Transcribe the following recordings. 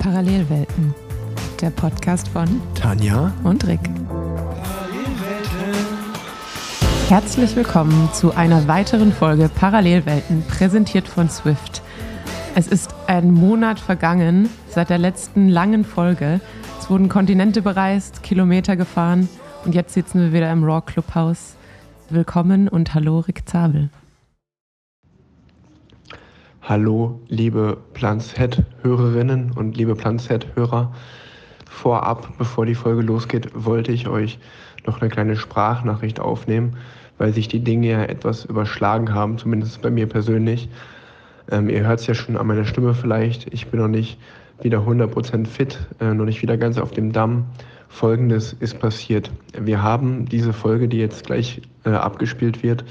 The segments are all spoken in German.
Parallelwelten, der Podcast von Tanja und Rick. Herzlich willkommen zu einer weiteren Folge Parallelwelten, präsentiert von Swift. Es ist ein Monat vergangen seit der letzten langen Folge. Es wurden Kontinente bereist, Kilometer gefahren und jetzt sitzen wir wieder im Raw Clubhaus. Willkommen und hallo Rick Zabel. Hallo, liebe Planzhead-Hörerinnen und liebe Planzhead-Hörer. Vorab, bevor die Folge losgeht, wollte ich euch noch eine kleine Sprachnachricht aufnehmen, weil sich die Dinge ja etwas überschlagen haben, zumindest bei mir persönlich. Ähm, ihr hört es ja schon an meiner Stimme vielleicht. Ich bin noch nicht wieder 100% fit, äh, noch nicht wieder ganz auf dem Damm. Folgendes ist passiert. Wir haben diese Folge, die jetzt gleich äh, abgespielt wird,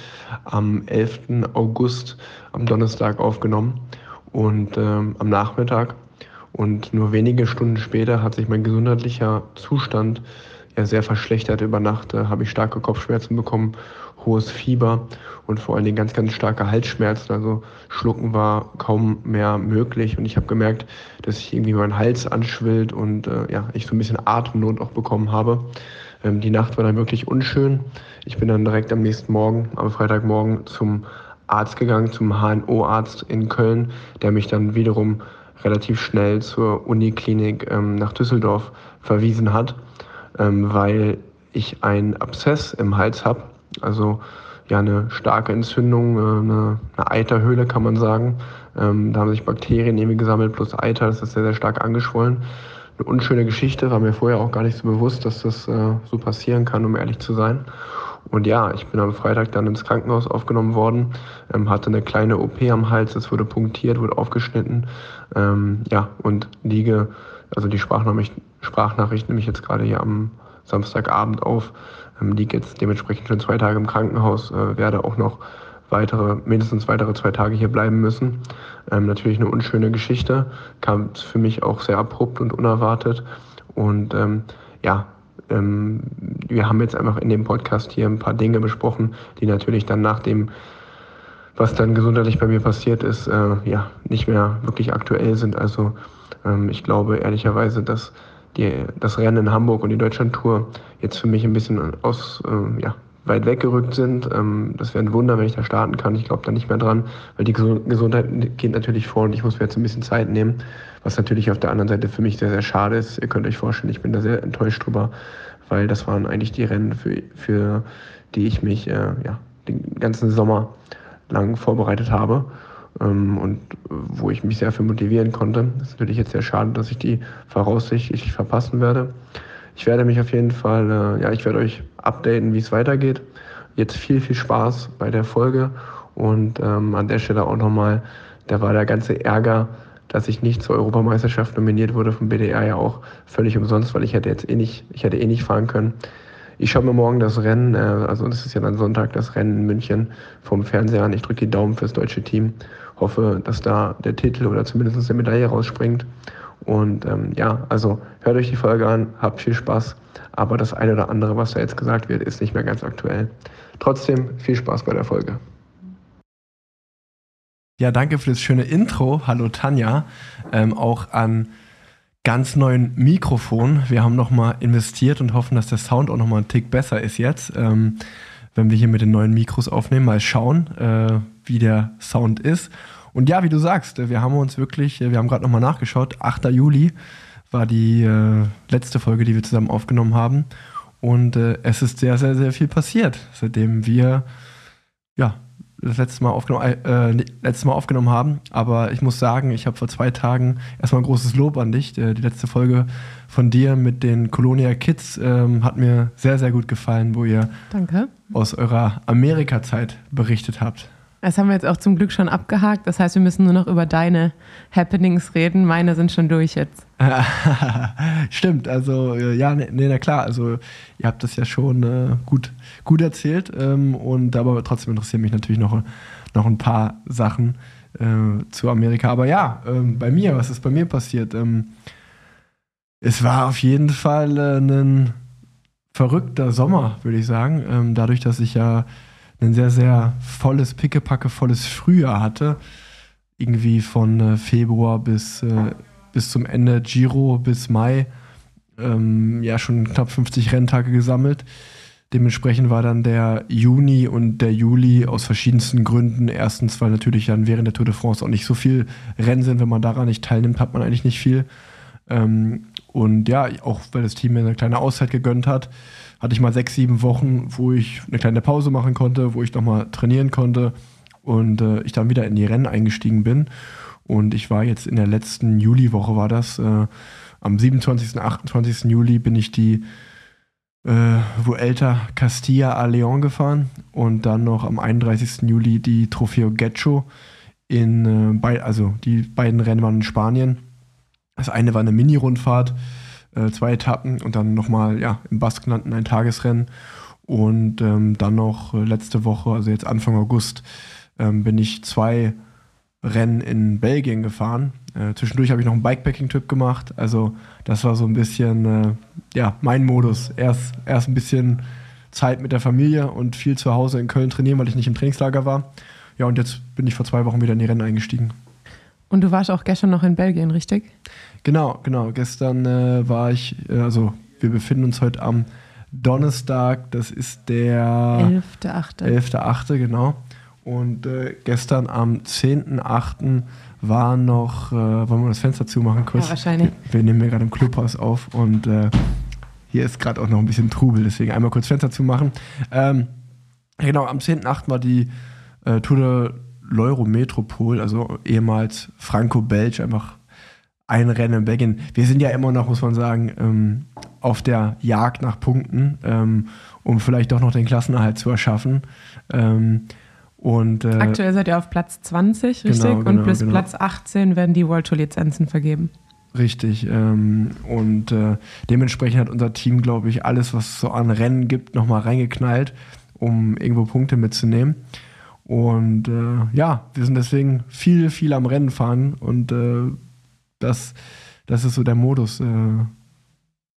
am 11. August am Donnerstag aufgenommen und ähm, am Nachmittag. Und nur wenige Stunden später hat sich mein gesundheitlicher Zustand ja sehr verschlechtert. Über Nacht äh, habe ich starke Kopfschmerzen bekommen, hohes Fieber und vor allen Dingen ganz, ganz starke Halsschmerzen. Also Schlucken war kaum mehr möglich und ich habe gemerkt, dass ich irgendwie mein Hals anschwillt und äh, ja, ich so ein bisschen Atemnot auch bekommen habe. Ähm, die Nacht war dann wirklich unschön. Ich bin dann direkt am nächsten Morgen, am Freitagmorgen zum Arzt gegangen, zum HNO-Arzt in Köln, der mich dann wiederum relativ schnell zur Uniklinik ähm, nach Düsseldorf verwiesen hat ähm, weil ich einen Abszess im Hals habe, also ja eine starke Entzündung, äh, eine, eine Eiterhöhle kann man sagen. Ähm, da haben sich Bakterien irgendwie gesammelt plus Eiter, das ist sehr, sehr stark angeschwollen. Eine unschöne Geschichte, war mir vorher auch gar nicht so bewusst, dass das äh, so passieren kann, um ehrlich zu sein. Und ja, ich bin am Freitag dann ins Krankenhaus aufgenommen worden, ähm, hatte eine kleine OP am Hals, es wurde punktiert, wurde aufgeschnitten. Ähm, ja, und liege, also die Sprachnachricht, Sprachnachricht nehme ich jetzt gerade hier am Samstagabend auf, ähm, liege jetzt dementsprechend schon zwei Tage im Krankenhaus, äh, werde auch noch weitere, mindestens weitere zwei Tage hier bleiben müssen. Ähm, natürlich eine unschöne Geschichte, kam für mich auch sehr abrupt und unerwartet. Und ähm, ja, ähm, wir haben jetzt einfach in dem Podcast hier ein paar Dinge besprochen, die natürlich dann nach dem, was dann gesundheitlich bei mir passiert ist, äh, ja, nicht mehr wirklich aktuell sind. Also ich glaube ehrlicherweise, dass die, das Rennen in Hamburg und die Deutschlandtour jetzt für mich ein bisschen aus, äh, ja, weit weggerückt sind. Ähm, das wäre ein Wunder, wenn ich da starten kann. Ich glaube da nicht mehr dran, weil die Gesundheit geht natürlich vor und ich muss mir jetzt ein bisschen Zeit nehmen, was natürlich auf der anderen Seite für mich sehr, sehr schade ist. Ihr könnt euch vorstellen, ich bin da sehr enttäuscht drüber, weil das waren eigentlich die Rennen, für, für die ich mich äh, ja, den ganzen Sommer lang vorbereitet habe ähm, und wo ich mich sehr für motivieren konnte. Das ist natürlich jetzt sehr schade, dass ich die voraussichtlich verpassen werde. Ich werde mich auf jeden Fall, äh, ja, ich werde euch updaten, wie es weitergeht. Jetzt viel, viel Spaß bei der Folge und ähm, an der Stelle auch nochmal, da war der ganze Ärger, dass ich nicht zur Europameisterschaft nominiert wurde vom BDR ja auch völlig umsonst, weil ich hätte jetzt eh nicht, ich hätte eh nicht fahren können. Ich schaue mir morgen das Rennen, äh, also das ist ja dann Sonntag, das Rennen in München vom Fernseher an. Ich drücke die Daumen fürs deutsche Team. Hoffe, dass da der Titel oder zumindest eine Medaille rausspringt. Und ähm, ja, also hört euch die Folge an, habt viel Spaß. Aber das eine oder andere, was da jetzt gesagt wird, ist nicht mehr ganz aktuell. Trotzdem viel Spaß bei der Folge. Ja, danke für das schöne Intro. Hallo Tanja. Ähm, auch an ganz neuen Mikrofon. Wir haben nochmal investiert und hoffen, dass der Sound auch nochmal einen Tick besser ist jetzt. Ähm, wenn wir hier mit den neuen Mikros aufnehmen, mal schauen, äh, wie der Sound ist. Und ja, wie du sagst, wir haben uns wirklich, wir haben gerade nochmal nachgeschaut, 8. Juli war die äh, letzte Folge, die wir zusammen aufgenommen haben. Und äh, es ist sehr, sehr, sehr viel passiert, seitdem wir ja, das letzte Mal aufgenommen, äh, letztes Mal aufgenommen haben. Aber ich muss sagen, ich habe vor zwei Tagen erstmal ein großes Lob an dich. Die letzte Folge von dir mit den Colonia Kids ähm, hat mir sehr, sehr gut gefallen, wo ihr Danke. aus eurer Amerika-Zeit berichtet habt. Das haben wir jetzt auch zum Glück schon abgehakt. Das heißt, wir müssen nur noch über deine Happenings reden. Meine sind schon durch jetzt. Stimmt, also äh, ja, nee, na klar, also ihr habt das ja schon äh, gut, gut erzählt ähm, und aber trotzdem interessieren mich natürlich noch, noch ein paar Sachen äh, zu Amerika. Aber ja, ähm, bei mir, was ist bei mir passiert? Ähm, es war auf jeden Fall äh, ein verrückter Sommer, würde ich sagen. Ähm, dadurch, dass ich ja ein sehr, sehr volles, pickepacke volles Frühjahr hatte. Irgendwie von äh, Februar bis, äh, bis zum Ende Giro bis Mai ähm, ja schon knapp 50 Renntage gesammelt. Dementsprechend war dann der Juni und der Juli aus verschiedensten Gründen. Erstens, weil natürlich dann während der Tour de France auch nicht so viel Rennen sind. Wenn man daran nicht teilnimmt, hat man eigentlich nicht viel. Ähm, und ja, auch weil das Team mir eine kleine Auszeit gegönnt hat, hatte ich mal sechs, sieben Wochen, wo ich eine kleine Pause machen konnte, wo ich nochmal trainieren konnte und äh, ich dann wieder in die Rennen eingestiegen bin. Und ich war jetzt in der letzten Juliwoche, war das, äh, am 27. 28. Juli bin ich die äh, Vuelta Castilla a León gefahren und dann noch am 31. Juli die Trofeo Getxo in, äh, also die beiden Rennen waren in Spanien. Das eine war eine Mini-Rundfahrt, äh, zwei Etappen und dann nochmal ja, im Baskenland ein Tagesrennen. Und ähm, dann noch äh, letzte Woche, also jetzt Anfang August, ähm, bin ich zwei Rennen in Belgien gefahren. Äh, zwischendurch habe ich noch einen Bikepacking-Trip gemacht. Also das war so ein bisschen, äh, ja, mein Modus. Erst, erst ein bisschen Zeit mit der Familie und viel zu Hause in Köln trainieren, weil ich nicht im Trainingslager war. Ja, und jetzt bin ich vor zwei Wochen wieder in die Rennen eingestiegen. Und du warst auch gestern noch in Belgien, richtig? Genau, genau. Gestern äh, war ich, äh, also wir befinden uns heute am Donnerstag, das ist der 11.8. 11.8., genau. Und äh, gestern am 10.8. war noch, äh, wollen wir das Fenster zumachen kurz? Ja, wahrscheinlich. Wir, wir nehmen hier gerade im Clubhaus auf und äh, hier ist gerade auch noch ein bisschen Trubel, deswegen einmal kurz Fenster zumachen. Ähm, genau, am 10.8. war die Tour de l'Euro-Metropol, also ehemals Franco-Belge, einfach ein Rennen in Belgien. Wir sind ja immer noch, muss man sagen, ähm, auf der Jagd nach Punkten, ähm, um vielleicht doch noch den Klassenerhalt zu erschaffen. Ähm, und, äh, Aktuell seid ihr auf Platz 20, richtig? Genau, genau, und bis genau. Platz 18 werden die World Tour Lizenzen vergeben. Richtig. Ähm, und äh, dementsprechend hat unser Team, glaube ich, alles, was es so an Rennen gibt, nochmal reingeknallt, um irgendwo Punkte mitzunehmen. Und äh, ja, wir sind deswegen viel, viel am Rennen fahren und äh, das, das ist so der Modus. Äh,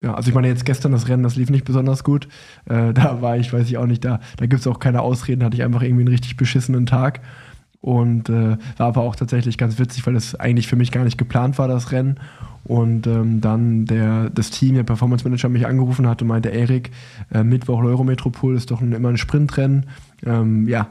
ja, also ich meine jetzt gestern das Rennen, das lief nicht besonders gut. Äh, da war ich, weiß ich auch nicht, da, da gibt es auch keine Ausreden, hatte ich einfach irgendwie einen richtig beschissenen Tag. Und äh, war aber auch tatsächlich ganz witzig, weil es eigentlich für mich gar nicht geplant war, das Rennen. Und ähm, dann der, das Team, der Performance Manager, mich angerufen hat und meinte, Erik, äh, Mittwoch Eurometropol ist doch ein, immer ein Sprintrennen. Ähm, ja,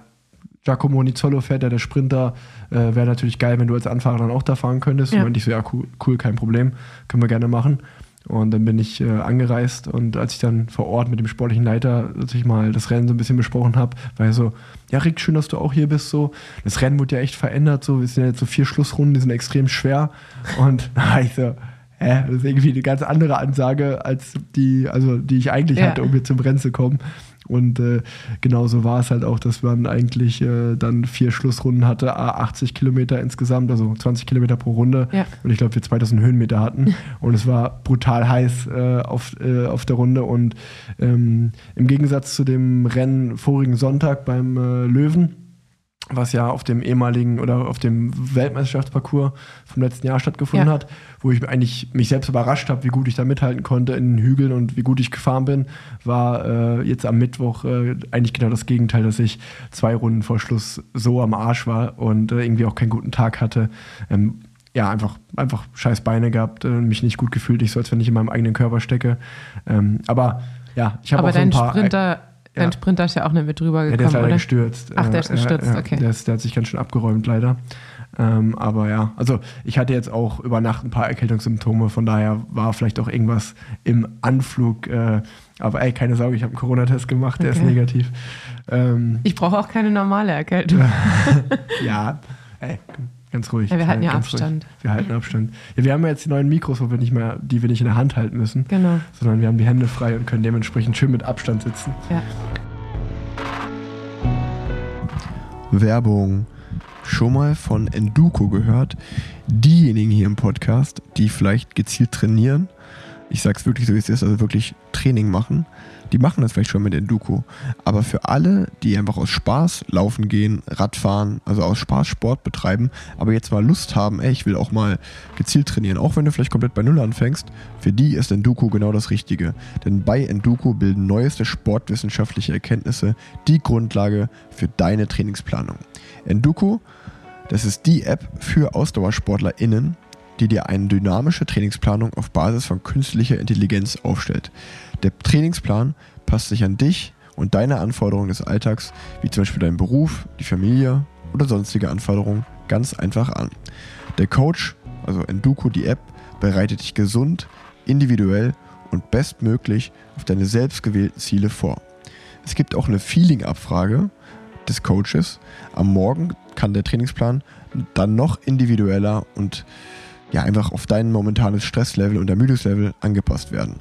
Giacomo Nizzolo fährt ja der Sprinter. Äh, Wäre natürlich geil, wenn du als Anfahrer dann auch da fahren könntest. Ja. Und meinte ich so, ja, cool, cool, kein Problem, können wir gerne machen. Und dann bin ich äh, angereist und als ich dann vor Ort mit dem sportlichen Leiter natürlich mal das Rennen so ein bisschen besprochen habe, war er so, ja Rick, schön, dass du auch hier bist. So, das Rennen wurde ja echt verändert. So, es sind jetzt so vier Schlussrunden, die sind extrem schwer. Und da ich so, hä, das ist irgendwie eine ganz andere Ansage als die, also die ich eigentlich Ja. hatte, um hier zum Rennen zu kommen. Und äh, genauso war es halt auch, dass man eigentlich äh, dann vier Schlussrunden hatte, a 80 Kilometer insgesamt, also 20 Kilometer pro Runde. Ja. Und ich glaube, wir 2000 Höhenmeter hatten. Und es war brutal heiß äh, auf, äh, auf der Runde. Und ähm, im Gegensatz zu dem Rennen vorigen Sonntag beim äh, Löwen, was ja auf dem ehemaligen oder auf dem Weltmeisterschaftsparcours vom letzten Jahr stattgefunden Ja. hat, wo ich eigentlich mich selbst überrascht habe, wie gut ich da mithalten konnte in den Hügeln und wie gut ich gefahren bin, war äh, jetzt am Mittwoch äh, eigentlich genau das Gegenteil, dass ich zwei Runden vor Schluss so am Arsch war und äh, irgendwie auch keinen guten Tag hatte. Ähm, ja, einfach, einfach scheiß Beine gehabt, äh, mich nicht gut gefühlt, ich so, als wenn ich in meinem eigenen Körper stecke. Ähm, aber ja, ich habe auch so ein paar. Sprinter, dein ja. Sprinter ist ja auch nicht mit drüber Ja, gekommen, der ist leider oder? gestürzt. Ach, der ist gestürzt, ja, okay. Der, ist, der hat sich ganz schön abgeräumt, leider. Ähm, aber ja, also ich hatte jetzt auch über Nacht ein paar Erkältungssymptome, von daher war vielleicht auch irgendwas im Anflug. Äh, aber ey, keine Sorge, ich habe einen Corona-Test gemacht, der ist Okay. negativ. Ähm, Ich brauche auch keine normale Erkältung. ja, ey, ganz ruhig. Ja, wir halten ja Abstand. Ruhig. Wir halten Abstand. Ja, wir haben ja jetzt die neuen Mikros, wo wir nicht mehr, die wir nicht in der Hand halten müssen, Genau. sondern wir haben die Hände frei und können dementsprechend schön mit Abstand sitzen. Ja. Werbung. Schon mal von Enduko gehört? Diejenigen hier im Podcast, die vielleicht gezielt trainieren, ich sag's wirklich so, wie es ist, also wirklich Training machen, die machen das vielleicht schon mit Enduko. Aber für alle, die einfach aus Spaß laufen gehen, Radfahren, also aus Spaß Sport betreiben, aber jetzt mal Lust haben, ey, ich will auch mal gezielt trainieren, auch wenn du vielleicht komplett bei Null anfängst, für die ist Enduko genau das Richtige. Denn bei Enduko bilden neueste sportwissenschaftliche Erkenntnisse die Grundlage für deine Trainingsplanung. Enduko, das ist die App für AusdauersportlerInnen die dir eine dynamische Trainingsplanung auf Basis von künstlicher Intelligenz aufstellt. Der Trainingsplan passt sich an dich und deine Anforderungen des Alltags, wie zum Beispiel deinen Beruf, die Familie oder sonstige Anforderungen, ganz einfach an. Der Coach, also Enduko, die App, bereitet dich gesund, individuell und bestmöglich auf deine selbstgewählten Ziele vor. Es gibt auch eine Feeling-Abfrage des Coaches. Am Morgen kann der Trainingsplan dann noch individueller und ja, einfach auf dein momentanes Stresslevel und Ermüdungslevel angepasst werden.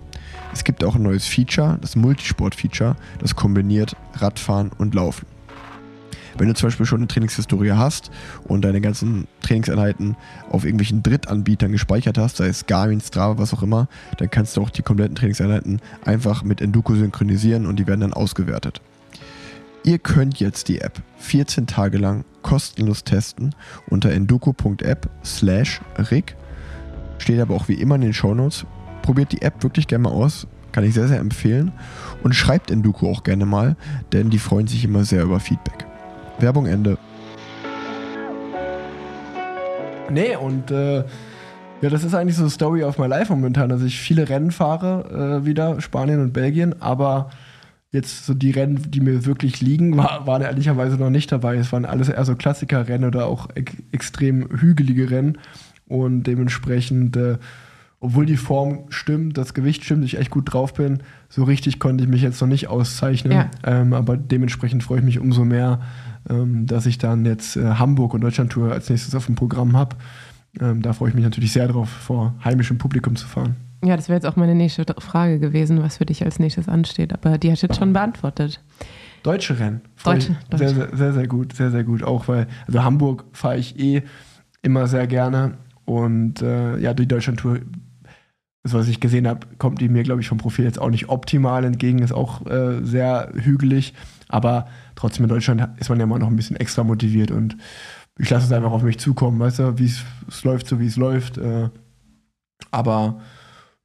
Es gibt auch ein neues Feature, das Multisport-Feature, das kombiniert Radfahren und Laufen. Wenn du zum Beispiel schon eine Trainingshistorie hast und deine ganzen Trainingseinheiten auf irgendwelchen Drittanbietern gespeichert hast, sei es Garmin, Strava, was auch immer, dann kannst du auch die kompletten Trainingseinheiten einfach mit Enduko synchronisieren und die werden dann ausgewertet. Ihr könnt jetzt die App 14 Tage lang kostenlos testen unter enduko.app slash rig. Steht aber auch wie immer in den Shownotes. Probiert die App wirklich gerne mal aus. Kann ich sehr, sehr empfehlen. Und schreibt Enduko auch gerne mal, denn die freuen sich immer sehr über Feedback. Werbung Ende. Nee, und äh, ja, das ist eigentlich so Story of my life momentan, dass ich viele Rennen fahre, äh, wieder, Spanien und Belgien, aber jetzt so die Rennen, die mir wirklich liegen, war, waren ehrlicherweise noch nicht dabei. Es waren alles eher so Klassikerrennen oder auch ek extrem hügelige Rennen und dementsprechend, äh, obwohl die Form stimmt, das Gewicht stimmt, ich echt gut drauf bin, so richtig konnte ich mich jetzt noch nicht auszeichnen, ja. ähm, aber dementsprechend freue ich mich umso mehr, ähm, dass ich dann jetzt äh, Hamburg und Deutschland-Tour als nächstes auf dem Programm habe. Ähm, da freue ich mich natürlich sehr drauf, vor heimischem Publikum zu fahren. Ja, das wäre jetzt auch meine nächste Frage gewesen, was für dich als nächstes ansteht. Aber die hast du jetzt schon beantwortet. Deutsche Rennen. Deutsche, Deutsche. Sehr, sehr, sehr gut, sehr, sehr gut. Auch weil, also Hamburg fahre ich eh immer sehr gerne. Und äh, ja, die Deutschland-Tour, das, was ich gesehen habe, kommt die mir, glaube ich, vom Profil jetzt auch nicht optimal entgegen. Ist auch äh, sehr hügelig. Aber trotzdem in Deutschland ist man ja immer noch ein bisschen extra motiviert und ich lasse es einfach auf mich zukommen, weißt du, wie es läuft, so wie es läuft. Äh, aber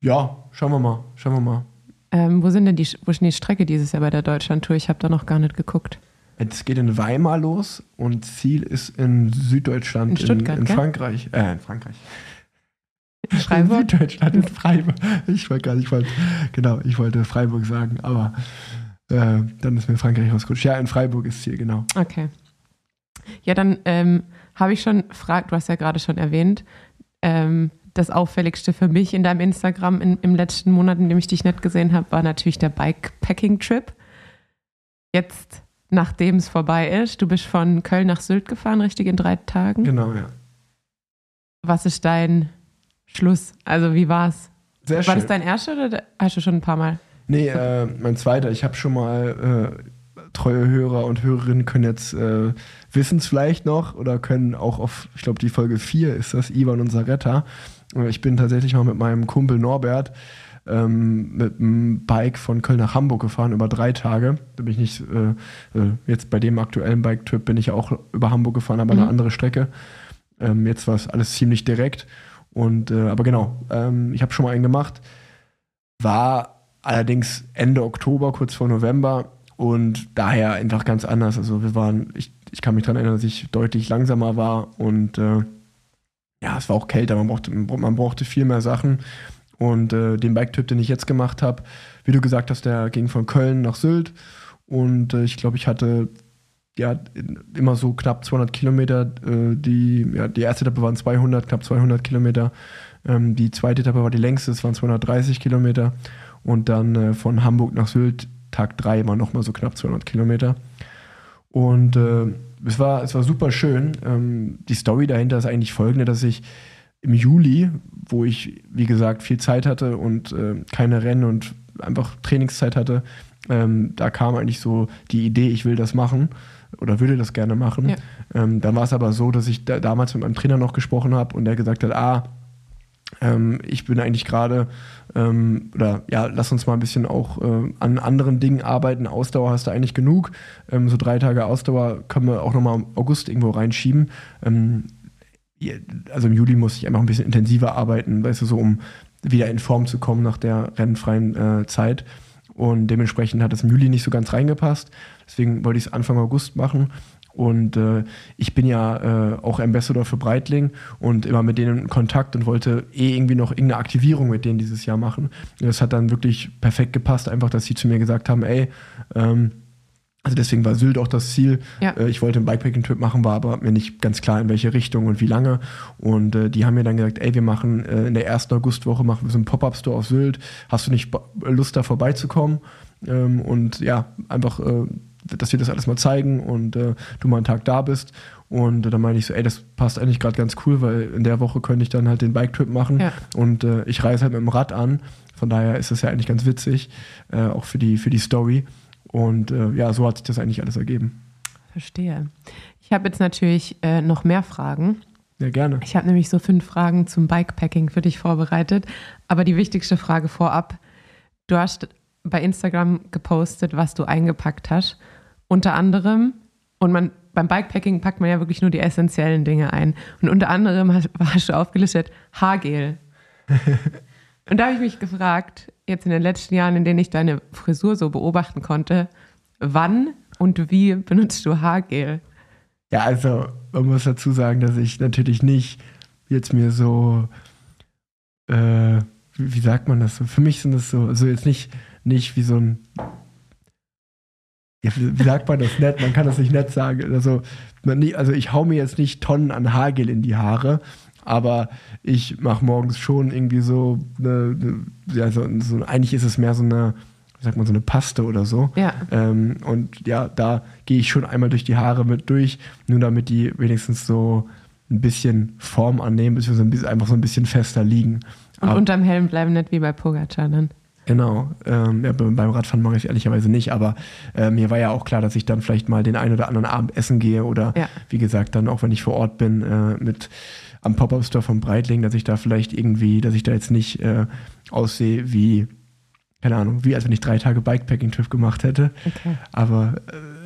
ja, schauen wir mal, schauen wir mal. Ähm, wo sind denn die, wo ist die Strecke dieses Jahr bei der Deutschlandtour? Ich habe da noch gar nicht geguckt. Es geht in Weimar los und Ziel ist in Süddeutschland, in, Stuttgart, in, in Frankreich. Äh, in Frankreich. In Süddeutschland, in Freiburg. Ich wollte gar nicht, ich wollte, genau, ich wollte Freiburg sagen, aber äh, dann ist mir Frankreich ausgerutscht. Ja, in Freiburg ist Ziel, genau. Okay. Ja, dann ähm, habe ich schon gefragt, du hast ja gerade schon erwähnt, ähm, das Auffälligste für mich in deinem Instagram in, im letzten Monat, in dem ich dich nicht gesehen habe, war natürlich der Bikepacking-Trip. Jetzt, nachdem es vorbei ist, du bist von Köln nach Sylt gefahren, richtig in drei Tagen. Genau, ja. Was ist dein Schluss? Also, wie war's? Sehr war schön. War das dein erster oder hast du schon ein paar Mal? Nee, äh, mein zweiter. Ich habe schon mal äh, treue Hörer und Hörerinnen können jetzt äh, wissen es vielleicht noch oder können auch auf, ich glaube, die Folge 4 ist das, Ivan und Saretta. Äh, ich bin tatsächlich mal mit meinem Kumpel Norbert ähm, mit einem Bike von Köln nach Hamburg gefahren über drei Tage. Da bin ich nicht, äh, äh, jetzt bei dem aktuellen Bike-Trip bin ich auch über Hamburg gefahren, aber mhm. eine andere Strecke. Ähm, jetzt war es alles ziemlich direkt. Und, äh, aber genau, ähm, ich habe schon mal einen gemacht. War allerdings Ende Oktober, kurz vor November und daher einfach ganz anders. Also wir waren, ich, ich kann mich daran erinnern, dass ich deutlich langsamer war und äh, ja, es war auch kälter, man brauchte, man brauchte viel mehr Sachen. Und äh, den Bike-Typ, den ich jetzt gemacht habe, wie du gesagt hast, der ging von Köln nach Sylt. Und äh, ich glaube, ich hatte ja immer so knapp 200 Kilometer. Äh, die, ja, die erste Etappe waren 200, knapp 200 Kilometer. Ähm, die zweite Etappe war die längste, es waren 230 Kilometer. Und dann äh, von Hamburg nach Sylt, Tag 3, war nochmal so knapp 200 Kilometer. Und äh, es, war, es war super schön. Ähm, die Story dahinter ist eigentlich folgende, dass ich im Juli, wo ich, wie gesagt, viel Zeit hatte und äh, keine Rennen und einfach Trainingszeit hatte, ähm, da kam eigentlich so die Idee, ich will das machen oder würde das gerne machen. Ja. Ähm, dann war es aber so, dass ich da, damals mit meinem Trainer noch gesprochen habe und der gesagt hat, ah, ähm, ich bin eigentlich gerade, ähm, oder ja, lass uns mal ein bisschen auch äh, an anderen Dingen arbeiten. Ausdauer hast du eigentlich genug. Ähm, so drei Tage Ausdauer können wir auch nochmal im August irgendwo reinschieben. Ähm, also im Juli muss ich einfach ein bisschen intensiver arbeiten, weißt du, so um wieder in Form zu kommen nach der rennfreien äh, Zeit. Und dementsprechend hat es im Juli nicht so ganz reingepasst. Deswegen wollte ich es Anfang August machen. Und äh, ich bin ja äh, auch Ambassador für Breitling und immer mit denen in Kontakt und wollte eh irgendwie noch irgendeine Aktivierung mit denen dieses Jahr machen. Und das hat dann wirklich perfekt gepasst, einfach, dass sie zu mir gesagt haben, ey, ähm, also deswegen war Sylt auch das Ziel. Ja. Äh, ich wollte einen Bikepacking-Trip machen, war aber mir nicht ganz klar, in welche Richtung und wie lange. Und äh, die haben mir dann gesagt, ey, wir machen äh, in der ersten Augustwoche machen wir so einen Pop-Up-Store auf Sylt. Hast du nicht Lust, da vorbeizukommen? Ähm, und ja, einfach, äh, dass wir das alles mal zeigen und äh, du mal einen Tag da bist. Und äh, dann meine ich so, ey, das passt eigentlich gerade ganz cool, weil in der Woche könnte ich dann halt den Bike-Trip machen. Ja. Und äh, ich reise halt mit dem Rad an. Von daher ist das ja eigentlich ganz witzig, äh, auch für die, für die Story. Und äh, ja, so hat sich das eigentlich alles ergeben. Verstehe. Ich habe jetzt natürlich noch mehr Fragen. Ja, gerne. Ich habe nämlich so fünf Fragen zum Bikepacking für dich vorbereitet. Aber die wichtigste Frage vorab: Du hast bei Instagram gepostet, was du eingepackt hast. Unter anderem, und man beim Bikepacking packt man ja wirklich nur die essentiellen Dinge ein. Und unter anderem hast, hast du aufgelistet Haargel. und da habe ich mich gefragt, jetzt in den letzten Jahren, in denen ich deine Frisur so beobachten konnte, wann und wie benutzt du Haargel? Ja, also man muss dazu sagen, dass ich natürlich nicht jetzt mir so, äh, wie, wie sagt man das so? Für mich sind das so, also jetzt nicht, nicht wie so ein, ja, wie, sagt man das nett? Man kann das nicht nett sagen. Also, nie, also ich hau mir jetzt nicht Tonnen an Haargel in die Haare, aber ich mache morgens schon irgendwie so, eine, eine, ja, so, so, eigentlich ist es mehr so eine, sagt man, so eine Paste oder so. Ja. Ähm, und ja, da gehe ich schon einmal durch die Haare mit durch, nur damit die wenigstens so ein bisschen Form annehmen, beziehungsweise einfach so ein bisschen fester liegen. Und Aber- unterm Helm bleiben nicht wie bei Pogacar dann. Genau. Ähm, ja, be- beim Radfahren mache ich es ehrlicherweise nicht, aber äh, mir war ja auch klar, dass ich dann vielleicht mal den einen oder anderen Abend essen gehe oder Ja. wie gesagt, dann auch wenn ich vor Ort bin, äh, mit am Pop-Up-Store von Breitling, dass ich da vielleicht irgendwie, dass ich da jetzt nicht äh, aussehe wie, keine Ahnung, wie als wenn ich drei Tage Bikepacking-Trip gemacht hätte. Okay. Aber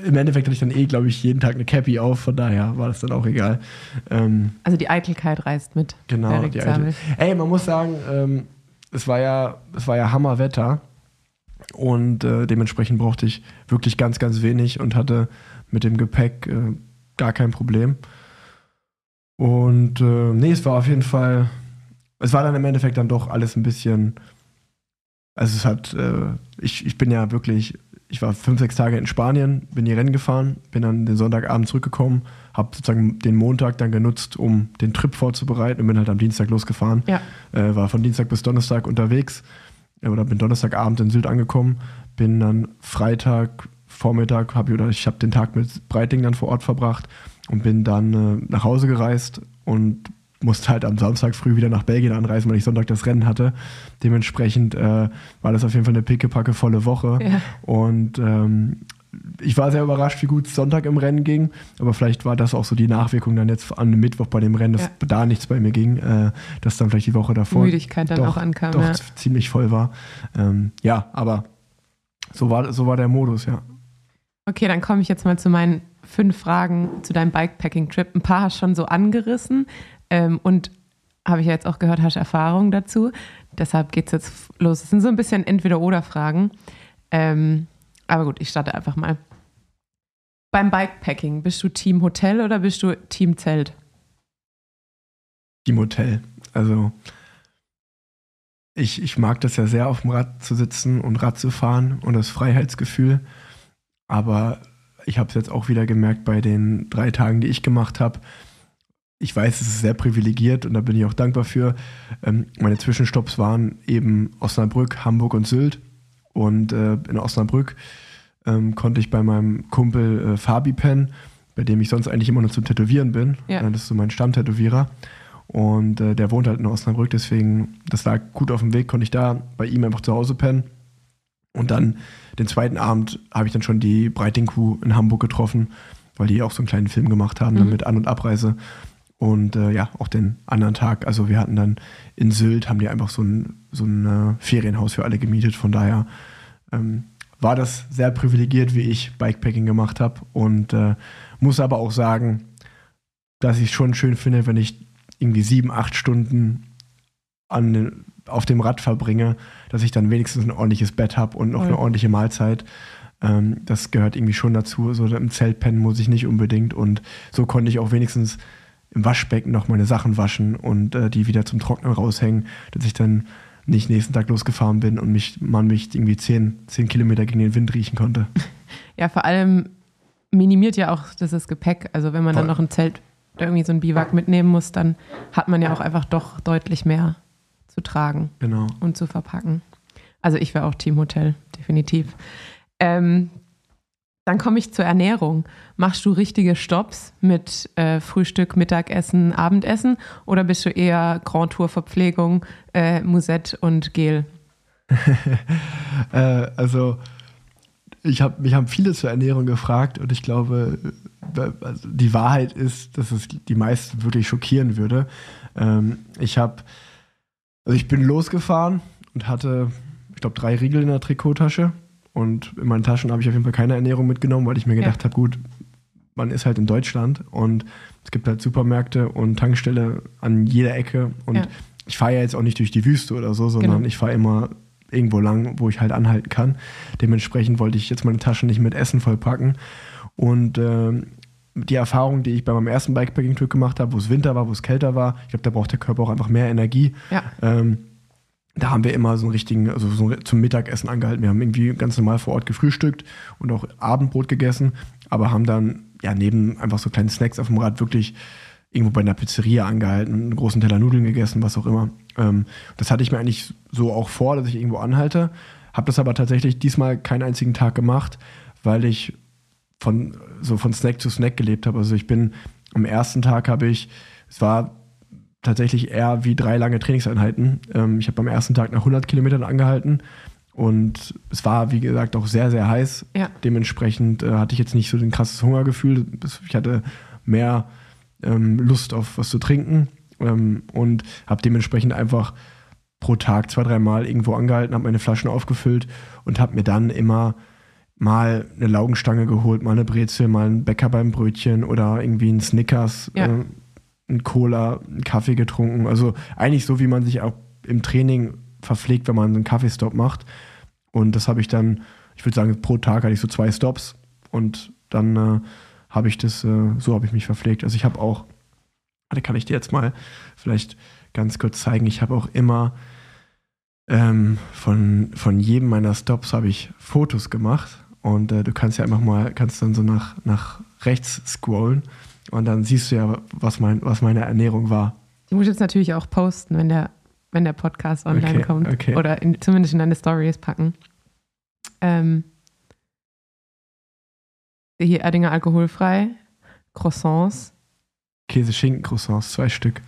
äh, im Endeffekt hatte ich dann eh, glaube ich, jeden Tag eine Cappy auf, von daher war das dann auch egal. Ähm, Also die Eitelkeit reißt mit. Genau, die alte. Ey, man muss sagen, ähm, es war ja, es war ja Hammerwetter und äh, dementsprechend brauchte ich wirklich ganz, ganz wenig und hatte mit dem Gepäck äh, gar kein Problem. Und äh, nee, es war auf jeden Fall, es war dann im Endeffekt dann doch alles ein bisschen, also es hat, äh, ich, ich bin ja wirklich, ich war fünf, sechs Tage in Spanien, bin die Rennen gefahren, bin dann den Sonntagabend zurückgekommen, habe sozusagen den Montag dann genutzt, um den Trip vorzubereiten und bin halt am Dienstag losgefahren. Ja. Äh, war von Dienstag bis Donnerstag unterwegs äh, oder bin Donnerstagabend in Sylt angekommen, bin dann Freitag Vormittag habe ich oder ich habe den Tag mit Breiting dann vor Ort verbracht und bin dann äh, nach Hause gereist und musste halt am Samstag früh wieder nach Belgien anreisen, weil ich Sonntag das Rennen hatte. Dementsprechend äh, war das auf jeden Fall eine pickepacke volle Woche. Ja. Und ähm, ich war sehr überrascht, wie gut es Sonntag im Rennen ging. Aber vielleicht war das auch so die Nachwirkung dann jetzt an dem Mittwoch bei dem Rennen, dass Ja. da nichts bei mir ging, äh, dass dann vielleicht die Woche davor Müdigkeit dann doch, auch ankam. doch ja. ziemlich voll war. Ähm, ja, aber so war, so war der Modus, ja. Okay, dann komme ich jetzt mal zu meinen fünf Fragen zu deinem Bikepacking-Trip. Ein paar hast du schon so angerissen ähm, und habe ich ja jetzt auch gehört, hast Erfahrung dazu. Deshalb geht es jetzt los. Es sind so ein bisschen Entweder-Oder-Fragen. Ähm, aber gut, ich starte einfach mal. Beim Bikepacking, bist du Team Hotel oder bist du Team Zelt? Im Hotel. Also ich, ich mag das ja sehr, auf dem Rad zu sitzen und Rad zu fahren und das Freiheitsgefühl. Aber ich habe es jetzt auch wieder gemerkt bei den drei Tagen, die ich gemacht habe. Ich weiß, es ist sehr privilegiert und da bin ich auch dankbar für. Ähm, meine Zwischenstopps waren eben Osnabrück, Hamburg und Sylt. Und äh, in Osnabrück ähm, konnte ich bei meinem Kumpel äh, Fabi pennen, bei dem ich sonst eigentlich immer nur zum Tätowieren bin. Ja. Äh, das ist so mein Stammtätowierer. Und äh, der wohnt halt in Osnabrück, deswegen, das lag gut auf dem Weg, konnte ich da bei ihm einfach zu Hause pennen. Und dann den zweiten Abend habe ich dann schon die Breiting-Crew in Hamburg getroffen, weil die auch so einen kleinen Film gemacht haben, dann Mhm. mit An- und Abreise. Und äh, ja, auch den anderen Tag, also wir hatten dann in Sylt, haben die einfach so ein, so ein äh, Ferienhaus für alle gemietet. Von daher ähm, war das sehr privilegiert, wie ich Bikepacking gemacht habe. Und äh, muss aber auch sagen, dass ich es schon schön finde, wenn ich irgendwie sieben, acht Stunden an auf dem Rad verbringe, dass ich dann wenigstens ein ordentliches Bett habe und noch Voll. eine ordentliche Mahlzeit. Ähm, das gehört irgendwie schon dazu. So im Zelt pennen muss ich nicht unbedingt. Und so konnte ich auch wenigstens im Waschbecken noch meine Sachen waschen und äh, die wieder zum Trocknen raushängen, dass ich dann nicht nächsten Tag losgefahren bin und mich, man mich irgendwie zehn, zehn Kilometer gegen den Wind riechen konnte. Ja, vor allem minimiert ja auch das, das Gepäck. Also wenn man dann Voll. noch ein Zelt irgendwie so ein Biwak mitnehmen muss, dann hat man ja auch einfach doch deutlich mehr zu tragen Genau. und zu verpacken. Also ich wäre auch Teamhotel, definitiv. Ähm, dann komme ich zur Ernährung. Machst du richtige Stops mit äh, Frühstück, Mittagessen, Abendessen oder bist du eher Grand Tour Verpflegung, äh, Musette und Gel? Äh, also ich habe mich haben viele zur Ernährung gefragt und ich glaube, äh, also die Wahrheit ist, dass es die meisten wirklich schockieren würde. Ähm, ich habe, also ich bin losgefahren und hatte, ich glaube, drei Riegel in der Trikottasche und in meinen Taschen habe ich auf jeden Fall keine Ernährung mitgenommen, weil ich mir Ja. gedacht habe, gut, man ist halt in Deutschland und es gibt halt Supermärkte und Tankstelle an jeder Ecke und Ja. ich fahre ja jetzt auch nicht durch die Wüste oder so, sondern Genau. ich fahre immer irgendwo lang, wo ich halt anhalten kann. Dementsprechend wollte ich jetzt meine Taschen nicht mit Essen vollpacken. Und ähm, die Erfahrung, die ich bei meinem ersten Bikepacking-Trip gemacht habe, wo es Winter war, wo es kälter war, ich glaube, da braucht der Körper auch einfach mehr Energie. Ja. Ähm, da haben wir immer so einen richtigen, also so zum Mittagessen angehalten. Wir haben irgendwie ganz normal vor Ort gefrühstückt und auch Abendbrot gegessen, aber haben dann ja neben einfach so kleinen Snacks auf dem Rad wirklich irgendwo bei einer Pizzeria angehalten, einen großen Teller Nudeln gegessen, was auch immer. Ähm, das hatte ich mir eigentlich so auch vor, dass ich irgendwo anhalte. Habe das aber tatsächlich diesmal keinen einzigen Tag gemacht, weil ich von so von Snack zu Snack gelebt habe. Also ich bin am ersten Tag habe ich, es war tatsächlich eher wie drei lange Trainingseinheiten. Ähm, ich habe am ersten Tag nach 100 Kilometern angehalten und es war, wie gesagt, auch sehr, sehr heiß. Ja. Dementsprechend äh, hatte ich jetzt nicht so ein krasses Hungergefühl. Ich hatte mehr ähm, Lust auf was zu trinken ähm, und habe dementsprechend einfach pro Tag zwei, dreimal irgendwo angehalten, habe meine Flaschen aufgefüllt und habe mir dann immer mal eine Laugenstange geholt, mal eine Brezel, mal einen Bäcker beim Brötchen oder irgendwie einen Snickers, Ja. äh, einen Cola, einen Kaffee getrunken. Also eigentlich so, wie man sich auch im Training verpflegt, wenn man einen Kaffeestop macht. Und das habe ich dann, ich würde sagen, pro Tag hatte ich so zwei Stops und dann äh, habe ich das, äh, so habe ich mich verpflegt. Also ich habe auch, warte, kann ich dir jetzt mal vielleicht ganz kurz zeigen, ich habe auch immer ähm, von, von jedem meiner Stops habe ich Fotos gemacht und äh, du kannst ja einfach mal, kannst dann so nach, nach rechts scrollen und dann siehst du ja, was, mein, was meine Ernährung war. Die muss ich jetzt natürlich auch posten, wenn der, wenn der Podcast online Okay, kommt. okay. Oder in, zumindest in deine Stories packen. Ähm, hier Erdinger alkoholfrei, Croissants, Käse-Schinken-Croissants, zwei Stück.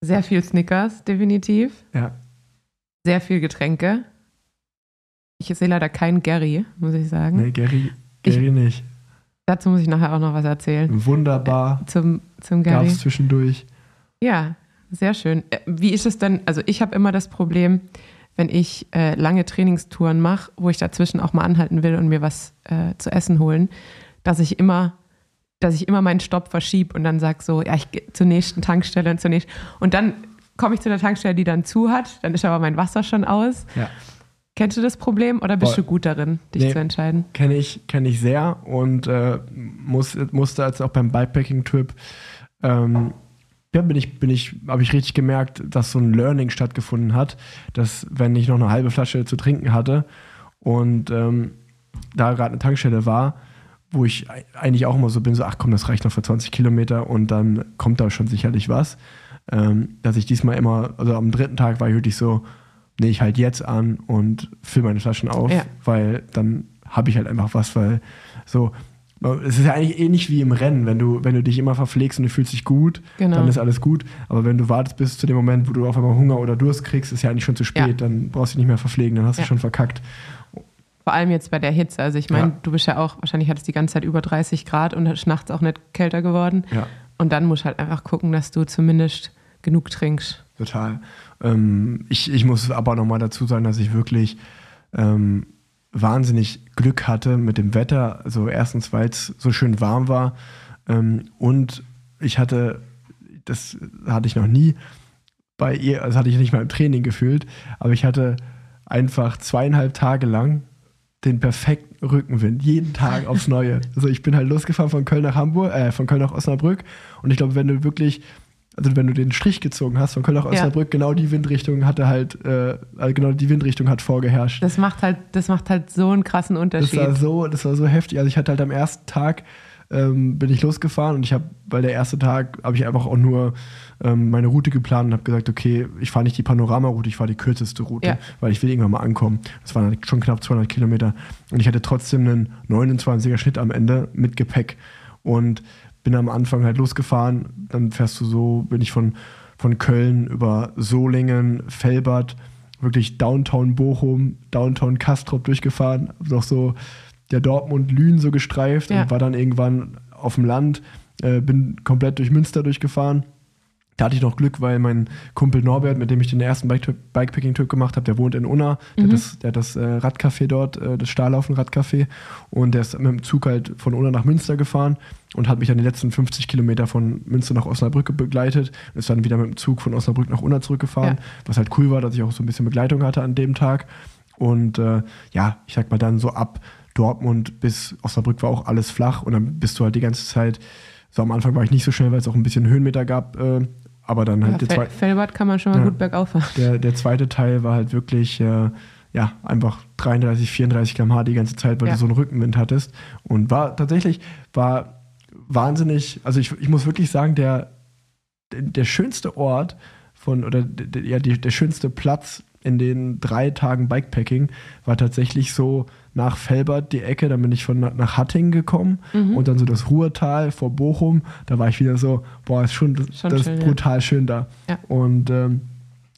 sehr viel Snickers, definitiv. Ja. Sehr viel Getränke. Ich sehe leider keinen Gary, muss ich sagen. Nee, Gary, Gary nicht. Dazu muss ich nachher auch noch was erzählen. Wunderbar. Zum, zum Gab es zwischendurch. Ja, sehr schön. Äh, Wie ist es denn? Also ich habe immer das Problem, wenn ich äh, lange Trainingstouren mache, wo ich dazwischen auch mal anhalten will und mir was äh, zu essen holen, dass ich immer, dass ich immer meinen Stopp verschiebe und dann sage so, ja, ich gehe zur nächsten Tankstelle und zur nächsten. Und dann komme ich zu der Tankstelle, die dann zu hat, dann ist aber mein Wasser schon aus. Ja. Kennst du das Problem oder bist Voll. du gut darin, dich Nee. zu entscheiden? Kenne ich, kenn ich sehr und äh, muss, musste jetzt auch beim Bikepacking-Trip, ähm, ja, bin ich, bin ich, habe ich richtig gemerkt, dass so ein Learning stattgefunden hat, dass wenn ich noch eine halbe Flasche zu trinken hatte und ähm, da gerade eine Tankstelle war, wo ich ei- eigentlich auch immer so bin, so, ach komm, das reicht noch für 20 Kilometer und dann kommt da schon sicherlich was, ähm, dass ich diesmal immer, also am dritten Tag war ich wirklich so, nee, ich halt jetzt an und fülle meine Flaschen auf, Ja. weil dann habe ich halt einfach was, weil so, es ist ja eigentlich ähnlich wie im Rennen, wenn du, wenn du dich immer verpflegst und du fühlst dich gut, Genau. dann ist alles gut, aber wenn du wartest bis zu dem Moment, wo du auf einmal Hunger oder Durst kriegst, ist ja eigentlich schon zu spät, Ja. dann brauchst du dich nicht mehr verpflegen, dann hast du schon verkackt. Vor allem jetzt bei der Hitze. Also ich meine, Ja. du bist ja auch, wahrscheinlich hat es die ganze Zeit über 30 Grad und ist nachts auch nicht kälter geworden. Ja. Und dann musst du halt einfach gucken, dass du zumindest genug trinkst. Total. Ähm, ich, ich muss aber nochmal dazu sagen, dass ich wirklich ähm, wahnsinnig Glück hatte mit dem Wetter. Also erstens, weil es so schön warm war ähm, und ich hatte, das hatte ich noch nie, bei ihr, das hatte ich nicht mal im Training gefühlt, aber ich hatte einfach zweieinhalb Tage lang den perfekten Rückenwind, jeden Tag aufs Neue. Also ich bin halt losgefahren von Köln nach Hamburg, äh, von Köln nach Osnabrück und ich glaube, wenn du wirklich, also wenn du den Strich gezogen hast von Köln nach Osnabrück, ja. genau die Windrichtung hatte halt, äh, also genau die Windrichtung hat vorgeherrscht. Das macht halt, das macht halt so einen krassen Unterschied. Das war so, das war so heftig. Also ich hatte halt am ersten Tag ähm, bin ich losgefahren und ich habe, weil der erste Tag habe ich einfach auch nur ähm, meine Route geplant und habe gesagt, okay, ich fahre nicht die Panoramaroute, ich fahre die kürzeste Route, ja. weil ich will irgendwann mal ankommen. Das waren schon knapp 200 Kilometer und ich hatte trotzdem einen 29er Schnitt am Ende mit Gepäck und bin am Anfang halt losgefahren. Dann fährst du so, bin ich von, von Köln über Solingen, Felbert, wirklich Downtown Bochum, Downtown Kastrop durchgefahren, noch so der Dortmund-Lünen so gestreift ja. und war dann irgendwann auf dem Land, äh, bin komplett durch Münster durchgefahren. Da hatte ich noch Glück, weil mein Kumpel Norbert, mit dem ich den ersten Bikepacking-Trip gemacht habe, der wohnt in Unna. Der, mhm. hat das, der hat das äh, Radcafé dort, äh, das Stahlaufen-Radcafé. Und der ist mit dem Zug halt von Unna nach Münster gefahren und hat mich dann die letzten 50 Kilometer von Münster nach Osnabrück begleitet. Und ist dann wieder mit dem Zug von Osnabrück nach Unna zurückgefahren. Ja. Was halt cool war, dass ich auch so ein bisschen Begleitung hatte an dem Tag. Und äh, ja, ich sag mal dann so ab Dortmund bis Osnabrück war auch alles flach und dann bist du halt die ganze Zeit, so am Anfang war ich nicht so schnell, weil es auch ein bisschen Höhenmeter gab, äh, aber dann halt ja, der zweite. Felbert kann man schon mal ja, gut bergauf fahren. Der, der zweite Teil war halt wirklich, äh, ja, einfach 33, 34 km/h die ganze Zeit, weil ja. du so einen Rückenwind hattest. Und war tatsächlich, war wahnsinnig, also ich, ich muss wirklich sagen, der, der schönste Ort von, oder der, ja, die, der schönste Platz in den drei Tagen Bikepacking war tatsächlich so nach Felbert die Ecke, dann bin ich von nach Hattingen gekommen mhm. und dann so das Ruhrtal vor Bochum. Da war ich wieder so, boah, ist schon, schon das schön, brutal ja. schön da. Ja. Und ähm,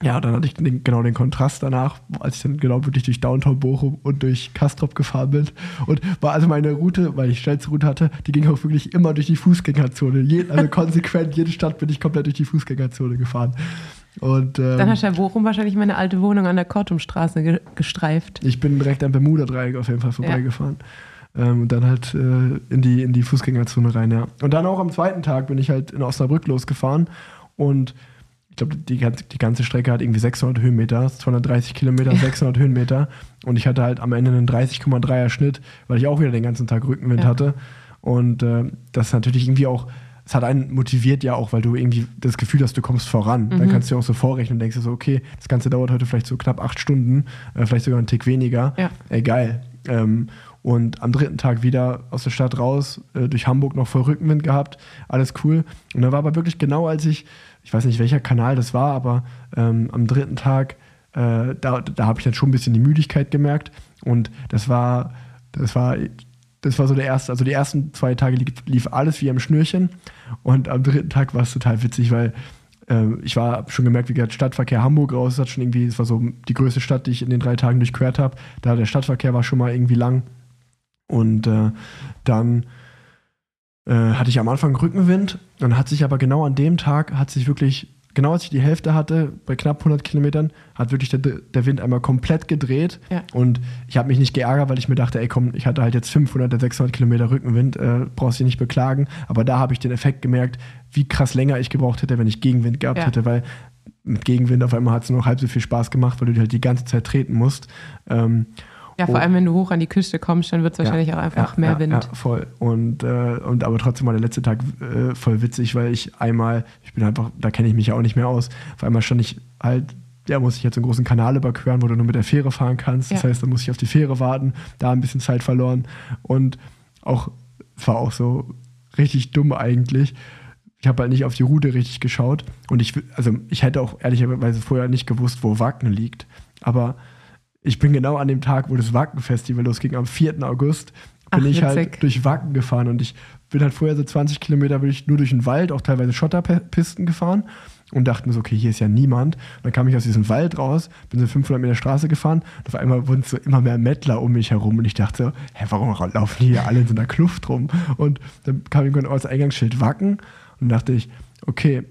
ja, dann hatte ich den, genau den Kontrast danach, als ich dann genau wirklich durch Downtown Bochum und durch Kastrop gefahren bin. Und war also meine Route, weil ich schnellste Route hatte, die ging auch wirklich immer durch die Fußgängerzone. Je, also konsequent, jede Stadt bin ich komplett durch die Fußgängerzone gefahren. Und, ähm, Dann hast du ja Bochum wahrscheinlich meine alte Wohnung an der Kortumstraße ge gestreift. Ich bin direkt am Bermuda-Dreieck auf jeden Fall vorbeigefahren. Ja. Ähm, und dann halt äh, in, die, in die Fußgängerzone rein, ja. Und dann auch am zweiten Tag bin ich halt in Osnabrück losgefahren und ich glaube, die, die ganze Strecke hat irgendwie 600 Höhenmeter, 230 Kilometer, ja. 600 Höhenmeter. Und ich hatte halt am Ende einen 30,3er Schnitt, weil ich auch wieder den ganzen Tag Rückenwind ja. hatte. Und äh, das ist natürlich irgendwie auch es hat einen motiviert ja auch, weil du irgendwie das Gefühl hast, du kommst voran. Mhm. Dann kannst du ja auch so vorrechnen und denkst dir so, okay, das Ganze dauert heute vielleicht so knapp acht Stunden, äh, vielleicht sogar einen Tick weniger. Ja. Ey, geil. Ähm, und am dritten Tag wieder aus der Stadt raus, äh, durch Hamburg noch voll Rückenwind gehabt, alles cool. Und da war aber wirklich genau, als ich, ich weiß nicht, welcher Kanal das war, aber ähm, am dritten Tag, äh, da, da habe ich dann schon ein bisschen die Müdigkeit gemerkt. Und das war, das war das war so der erste, also die ersten zwei Tage lief, lief alles wie am Schnürchen. Und am dritten Tag war es total witzig, weil äh, ich war schon gemerkt, wie gesagt, Stadtverkehr Hamburg raus, das hat schon irgendwie, es war so die größte Stadt, die ich in den drei Tagen durchquert habe. Da der Stadtverkehr war schon mal irgendwie lang. Und äh, dann äh, hatte ich am Anfang Rückenwind. Dann hat sich aber genau an dem Tag, hat sich wirklich genau als ich die Hälfte hatte, bei knapp 100 Kilometern, hat wirklich der, der Wind einmal komplett gedreht. Ja. Und ich habe mich nicht geärgert, weil ich mir dachte, ey komm, ich hatte halt jetzt 500 oder 600 Kilometer Rückenwind, äh, brauchst dich nicht beklagen. Aber da habe ich den Effekt gemerkt, wie krass länger ich gebraucht hätte, wenn ich Gegenwind gehabt ja. hätte, weil mit Gegenwind auf einmal hat es nur halb so viel Spaß gemacht, weil du halt die ganze Zeit treten musst. Ähm, ja, vor allem, wenn du hoch an die Küste kommst, dann wird es wahrscheinlich ja, auch einfach ja, mehr ja, Wind. Ja, voll. Und, äh, und aber trotzdem war der letzte Tag äh, voll witzig, weil ich einmal, ich bin einfach, da kenne ich mich ja auch nicht mehr aus, auf einmal stand ich halt, ja, muss ich jetzt einen großen Kanal überqueren, wo du nur mit der Fähre fahren kannst. Das heißt, da muss ich auf die Fähre warten, da ein bisschen Zeit verloren. Und auch, es war auch so richtig dumm eigentlich. Ich habe halt nicht auf die Route richtig geschaut. Und ich, also ich hätte auch ehrlicherweise vorher nicht gewusst, wo Wacken liegt. Aber ich bin genau an dem Tag, wo das Wacken-Festival losging, am 4. August, bin Ach, ich halt durch Wacken gefahren und ich bin halt vorher so 20 Kilometer wirklich nur durch den Wald, auch teilweise Schotterpisten gefahren und dachte mir so, okay, hier ist ja niemand. Und dann kam ich aus diesem Wald raus, bin so 500 Meter Straße gefahren und auf einmal wurden so immer mehr Mettler um mich herum und ich dachte so, hä, warum laufen die hier alle in so einer Kluft rum? Und dann kam irgendwann als Eingangsschild Wacken und dachte ich, okay,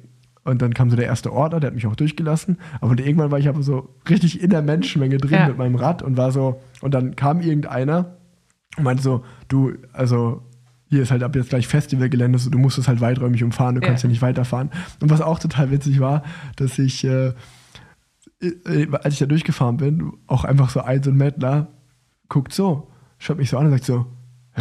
und dann kam so der erste Order, der hat mich auch durchgelassen. Aber irgendwann war ich aber so richtig in der Menschenmenge drin ja. mit meinem Rad und war so, und dann kam irgendeiner und meinte so, du, also hier ist halt ab jetzt gleich Festivalgelände, so, du musst es halt weiträumig umfahren, du kannst ja nicht weiterfahren. Und was auch total witzig war, dass ich, äh, äh, als ich da durchgefahren bin, auch einfach so ein so ein Mettler guckt so, schaut mich so an und sagt so,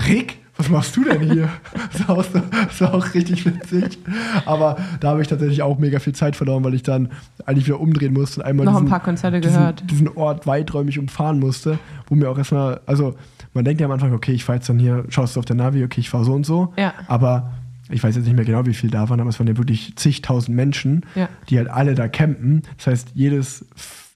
Rick, was machst du denn hier? das, war auch so, das war auch richtig witzig. Aber da habe ich tatsächlich auch mega viel Zeit verloren, weil ich dann eigentlich wieder umdrehen musste und einmal Noch diesen, ein paar Konzerte diesen, gehört. diesen Ort weiträumig umfahren musste, wo mir auch erstmal, also man denkt ja am Anfang, okay, ich fahre jetzt dann hier, schaust du auf der Navi, okay, ich fahre so und so. Ja. Aber ich weiß jetzt nicht mehr genau, wie viel da waren, aber es waren ja wirklich zigtausend Menschen, Ja. die halt alle da campen. Das heißt, jedes,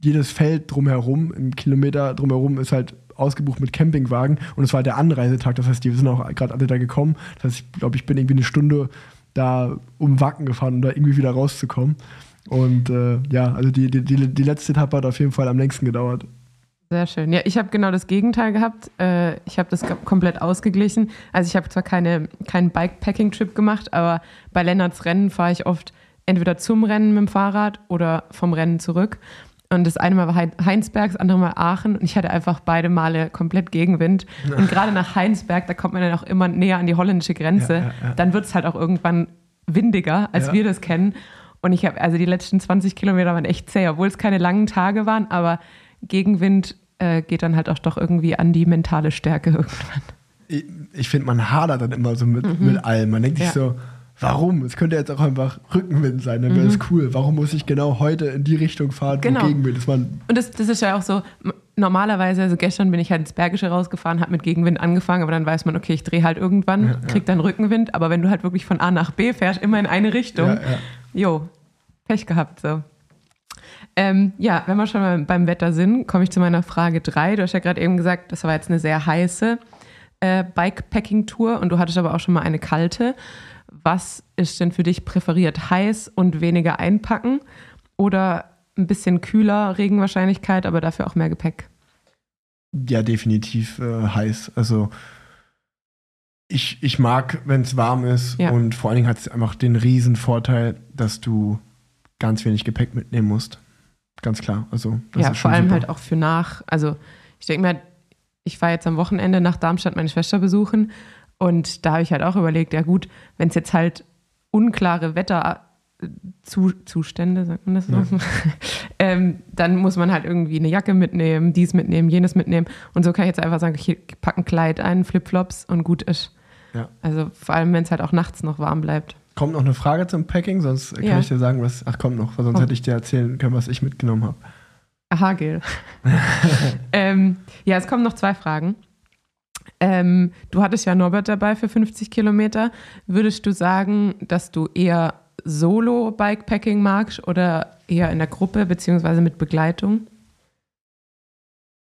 jedes Feld drumherum, im Kilometer drumherum ist halt ausgebucht mit Campingwagen und es war halt der Anreisetag. Das heißt, die sind auch gerade alle da gekommen. Das heißt, ich glaube, ich bin irgendwie eine Stunde da um Wacken gefahren, um da irgendwie wieder rauszukommen. Und äh, ja, also die, die, die, die letzte Etappe hat auf jeden Fall am längsten gedauert. Sehr schön. Ja, ich habe genau das Gegenteil gehabt. Äh, ich habe das komplett ausgeglichen. Also ich habe zwar keine, keinen Bikepacking-Trip gemacht, aber bei Lennarts Rennen fahre ich oft entweder zum Rennen mit dem Fahrrad oder vom Rennen zurück. Und das eine Mal war Hein- Heinsberg, das andere Mal Aachen. Und ich hatte einfach beide Male komplett Gegenwind. Und gerade nach Heinsberg, da kommt man dann auch immer näher an die holländische Grenze. Ja, ja, ja. Dann wird es halt auch irgendwann windiger, als wir das kennen. Und ich habe, also die letzten 20 Kilometer waren echt zäh, obwohl es keine langen Tage waren, aber Gegenwind äh, geht dann halt auch doch irgendwie an die mentale Stärke irgendwann. ich, ich finde, man hadert dann immer so mit, mit allem. Man denkt sich Mhm. So, warum? Es könnte jetzt auch einfach Rückenwind sein, dann wäre es cool. Warum muss ich genau heute in die Richtung fahren, Mhm. Genau. wo Gegenwind ist? Man, Und das, das ist ja auch so, normalerweise, also gestern bin ich halt ins Bergische rausgefahren, habe mit Gegenwind angefangen, aber dann weiß man, okay, ich drehe halt irgendwann, krieg dann Rückenwind, aber wenn du halt wirklich von A nach B fährst, immer in eine Richtung, Ja, ja. jo, Pech gehabt so. Ähm, ja, wenn wir schon mal beim Wetter sind, komme ich zu meiner Frage 3. Du hast ja gerade eben gesagt, das war jetzt eine sehr heiße äh, Bikepacking-Tour und du hattest aber auch schon mal eine kalte. Was ist denn für dich präferiert? Heiß und weniger einpacken oder ein bisschen kühler, Regenwahrscheinlichkeit, aber dafür auch mehr Gepäck? ja, definitiv äh, heiß. Also ich, ich mag, wenn es warm ist Ja. und vor allen Dingen hat es einfach den riesen Vorteil, dass du ganz wenig Gepäck mitnehmen musst. Ganz klar. Also ja, vor allem super. halt auch für nach. Also ich denke mir, ich war jetzt am Wochenende nach Darmstadt meine Schwester besuchen und da habe ich halt auch überlegt, ja gut, wenn es jetzt halt unklare Wetterzustände, sagt man das so? ähm, dann muss man halt irgendwie eine Jacke mitnehmen, dies mitnehmen, jenes mitnehmen. Und so kann ich jetzt einfach sagen, ich packe ein Kleid ein, Flipflops und gut ist. Ja. Also vor allem, wenn es halt auch nachts noch warm bleibt. Kommt noch eine Frage zum Packing, sonst kann Ja. ich dir sagen, was. Ach, kommt noch, sonst Komm. hätte ich dir erzählen können, was ich mitgenommen habe. Aha, Gil. ähm, ja, es kommen noch zwei Fragen. Ähm, du hattest ja Norbert dabei für 50 Kilometer. Würdest du sagen, dass du eher Solo-Bikepacking magst oder eher in der Gruppe beziehungsweise mit Begleitung?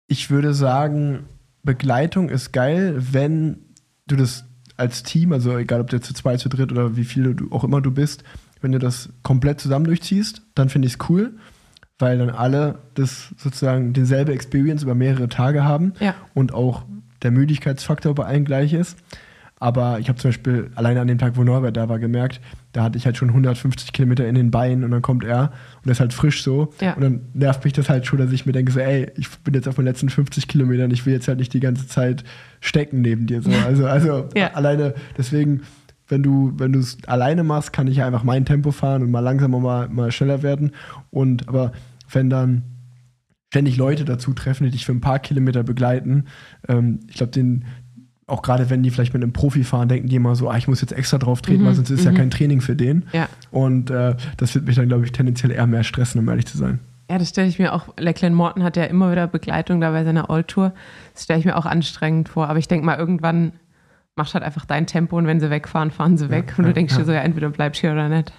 Ich würde sagen, Begleitung ist geil, wenn du das als Team, also egal ob du zu zweit, zu dritt oder wie viele du auch immer du bist, wenn du das komplett zusammen durchziehst, dann finde ich es cool, weil dann alle das sozusagen dieselbe Experience über mehrere Tage haben Ja. und auch der Müdigkeitsfaktor bei allen gleich ist. Aber ich habe zum Beispiel alleine an dem Tag, wo Norbert da war, gemerkt, da hatte ich halt schon 150 Kilometer in den Beinen und dann kommt er und er ist halt frisch so. Ja. Und dann nervt mich das halt schon, dass ich mir denke, so, ey, ich bin jetzt auf meinen letzten 50 Kilometern, ich will jetzt halt nicht die ganze Zeit stecken neben dir. So. Also, also Ja. alleine, deswegen, wenn du wenn du es alleine machst, kann ich einfach mein Tempo fahren und mal langsamer, mal, mal schneller werden. Und aber wenn dann ständig Leute dazu treffen, die dich für ein paar Kilometer begleiten. Ähm, ich glaube, den auch gerade wenn die vielleicht mit einem Profi fahren, denken die immer so, ah, ich muss jetzt extra drauf treten, Mhm, weil sonst ist ja kein Training für den. Ja. Und äh, das wird mich dann, glaube ich, tendenziell eher mehr stressen, um ehrlich zu sein. Ja, das stelle ich mir auch, Leclerc Morton hat ja immer wieder Begleitung da bei seiner Old-Tour. Das stelle ich mir auch anstrengend vor. Aber ich denke mal, irgendwann machst du halt einfach dein Tempo und wenn sie wegfahren, fahren sie weg. und du ja, denkst ja. dir so, ja, entweder bleibst du hier oder nicht.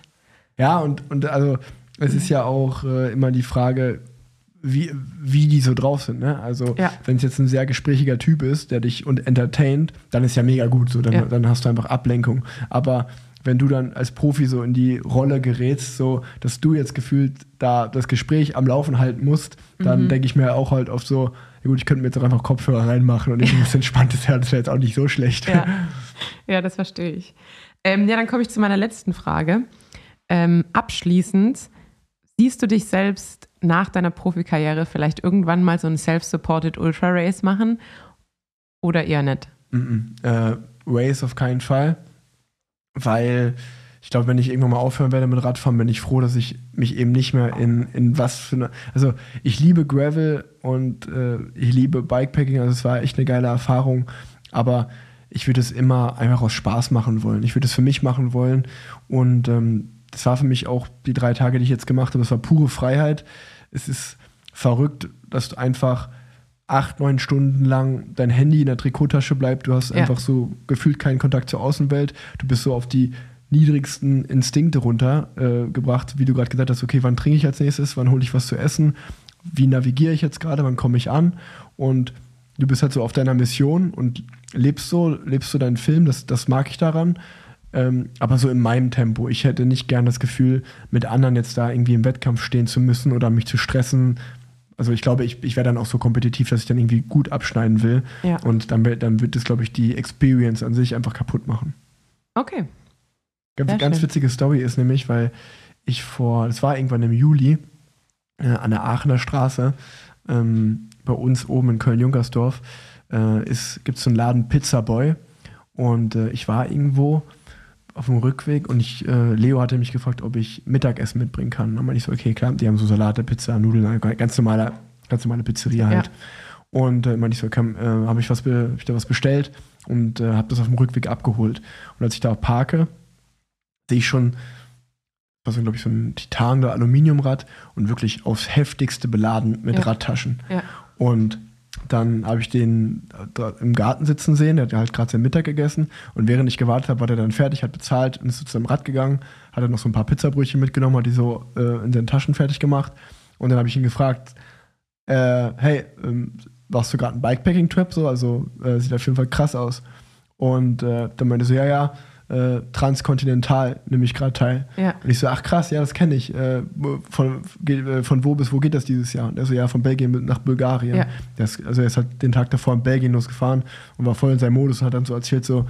Ja, und, und also es ist ja auch äh, immer die Frage, wie, wie die so drauf sind. Ne? Also Ja. wenn es jetzt ein sehr gesprächiger Typ ist, der dich und entertaint, dann ist ja mega gut. So, dann, Ja. dann hast du einfach Ablenkung. Aber wenn du dann als Profi so in die Rolle gerätst, so dass du jetzt gefühlt da das Gespräch am Laufen halten musst, Mhm. dann denke ich mir auch halt oft so, ja gut, ich könnte mir jetzt auch einfach Kopfhörer reinmachen und ich ein bisschen entspanntes Herz, das wäre jetzt auch nicht so schlecht. Ja, ja das verstehe ich. Ähm, ja, dann komme ich zu meiner letzten Frage. Ähm, abschließend, siehst du dich selbst nach deiner Profikarriere vielleicht irgendwann mal so ein Self-Supported Ultra Race machen oder eher nicht? Mhm. Äh, Race auf keinen Fall, weil ich glaube, wenn ich irgendwann mal aufhören werde mit Radfahren, bin ich froh, dass ich mich eben nicht mehr in, in was für eine. Also, ich liebe Gravel und äh, ich liebe Bikepacking, also es war echt eine geile Erfahrung, aber ich würde es immer einfach aus Spaß machen wollen. Ich würde es für mich machen wollen und ähm, das war für mich auch die drei Tage, die ich jetzt gemacht habe, es war pure Freiheit. Es ist verrückt, dass du einfach acht, neun Stunden lang dein Handy in der Trikottasche bleibt. Du hast ja. einfach so gefühlt keinen Kontakt zur Außenwelt. Du bist so auf die niedrigsten Instinkte runtergebracht, äh, wie du gerade gesagt hast, okay, wann trinke ich als nächstes, wann hole ich was zu essen, wie navigiere ich jetzt gerade, wann komme ich an und du bist halt so auf deiner Mission und lebst so, lebst so deinen Film, das, das mag ich daran, ähm, aber so in meinem Tempo. Ich hätte nicht gern das Gefühl, mit anderen jetzt da irgendwie im Wettkampf stehen zu müssen oder mich zu stressen, also ich glaube, ich, ich wäre dann auch so kompetitiv, dass ich dann irgendwie gut abschneiden will. Ja. Und dann, dann wird es, glaube ich, die Experience an sich einfach kaputt machen. Okay. Ganz, ganz witzige Story ist nämlich, weil ich vor, das war irgendwann im Juli, äh, an der Aachener Straße, ähm, bei uns oben in Köln-Junkersdorf, äh, gibt es so einen Laden Pizza Boy. Und äh, ich war irgendwo auf dem Rückweg und ich, äh, Leo hatte mich gefragt, ob ich Mittagessen mitbringen kann. Und dann meinte ich so, okay, klar, die haben so Salate, Pizza, Nudeln, ganz normale, ganz normale Pizzeria halt. Ja. Und äh, meinte ich so, äh, habe ich, was hab ich da was bestellt und äh, habe das auf dem Rückweg abgeholt. Und als ich da parke, sehe ich schon, was glaube ich, so ein Titan oder Aluminiumrad und wirklich aufs heftigste beladen mit ja. Radtaschen. Ja. Und dann habe ich den im Garten sitzen sehen, der hat halt gerade sein Mittag gegessen. Und während ich gewartet habe, war der dann fertig, hat bezahlt und ist zu seinem Rad gegangen, hat dann noch so ein paar Pizzabrötchen mitgenommen, hat die so äh, in seinen Taschen fertig gemacht. Und dann habe ich ihn gefragt, äh, hey, ähm, machst du gerade einen Bikepacking-Trip so, also äh, sieht auf jeden Fall krass aus. Und äh, dann meinte er so, ja, ja, äh, transkontinental nehme ich gerade teil. Ja. Und ich so, ach krass, ja, das kenne ich. Äh, von, äh, von wo bis wo geht das dieses Jahr? Und er so, ja, von Belgien nach Bulgarien. Ja. Das, also er ist halt den Tag davor in Belgien losgefahren und war voll in seinem Modus und hat dann so erzählt, so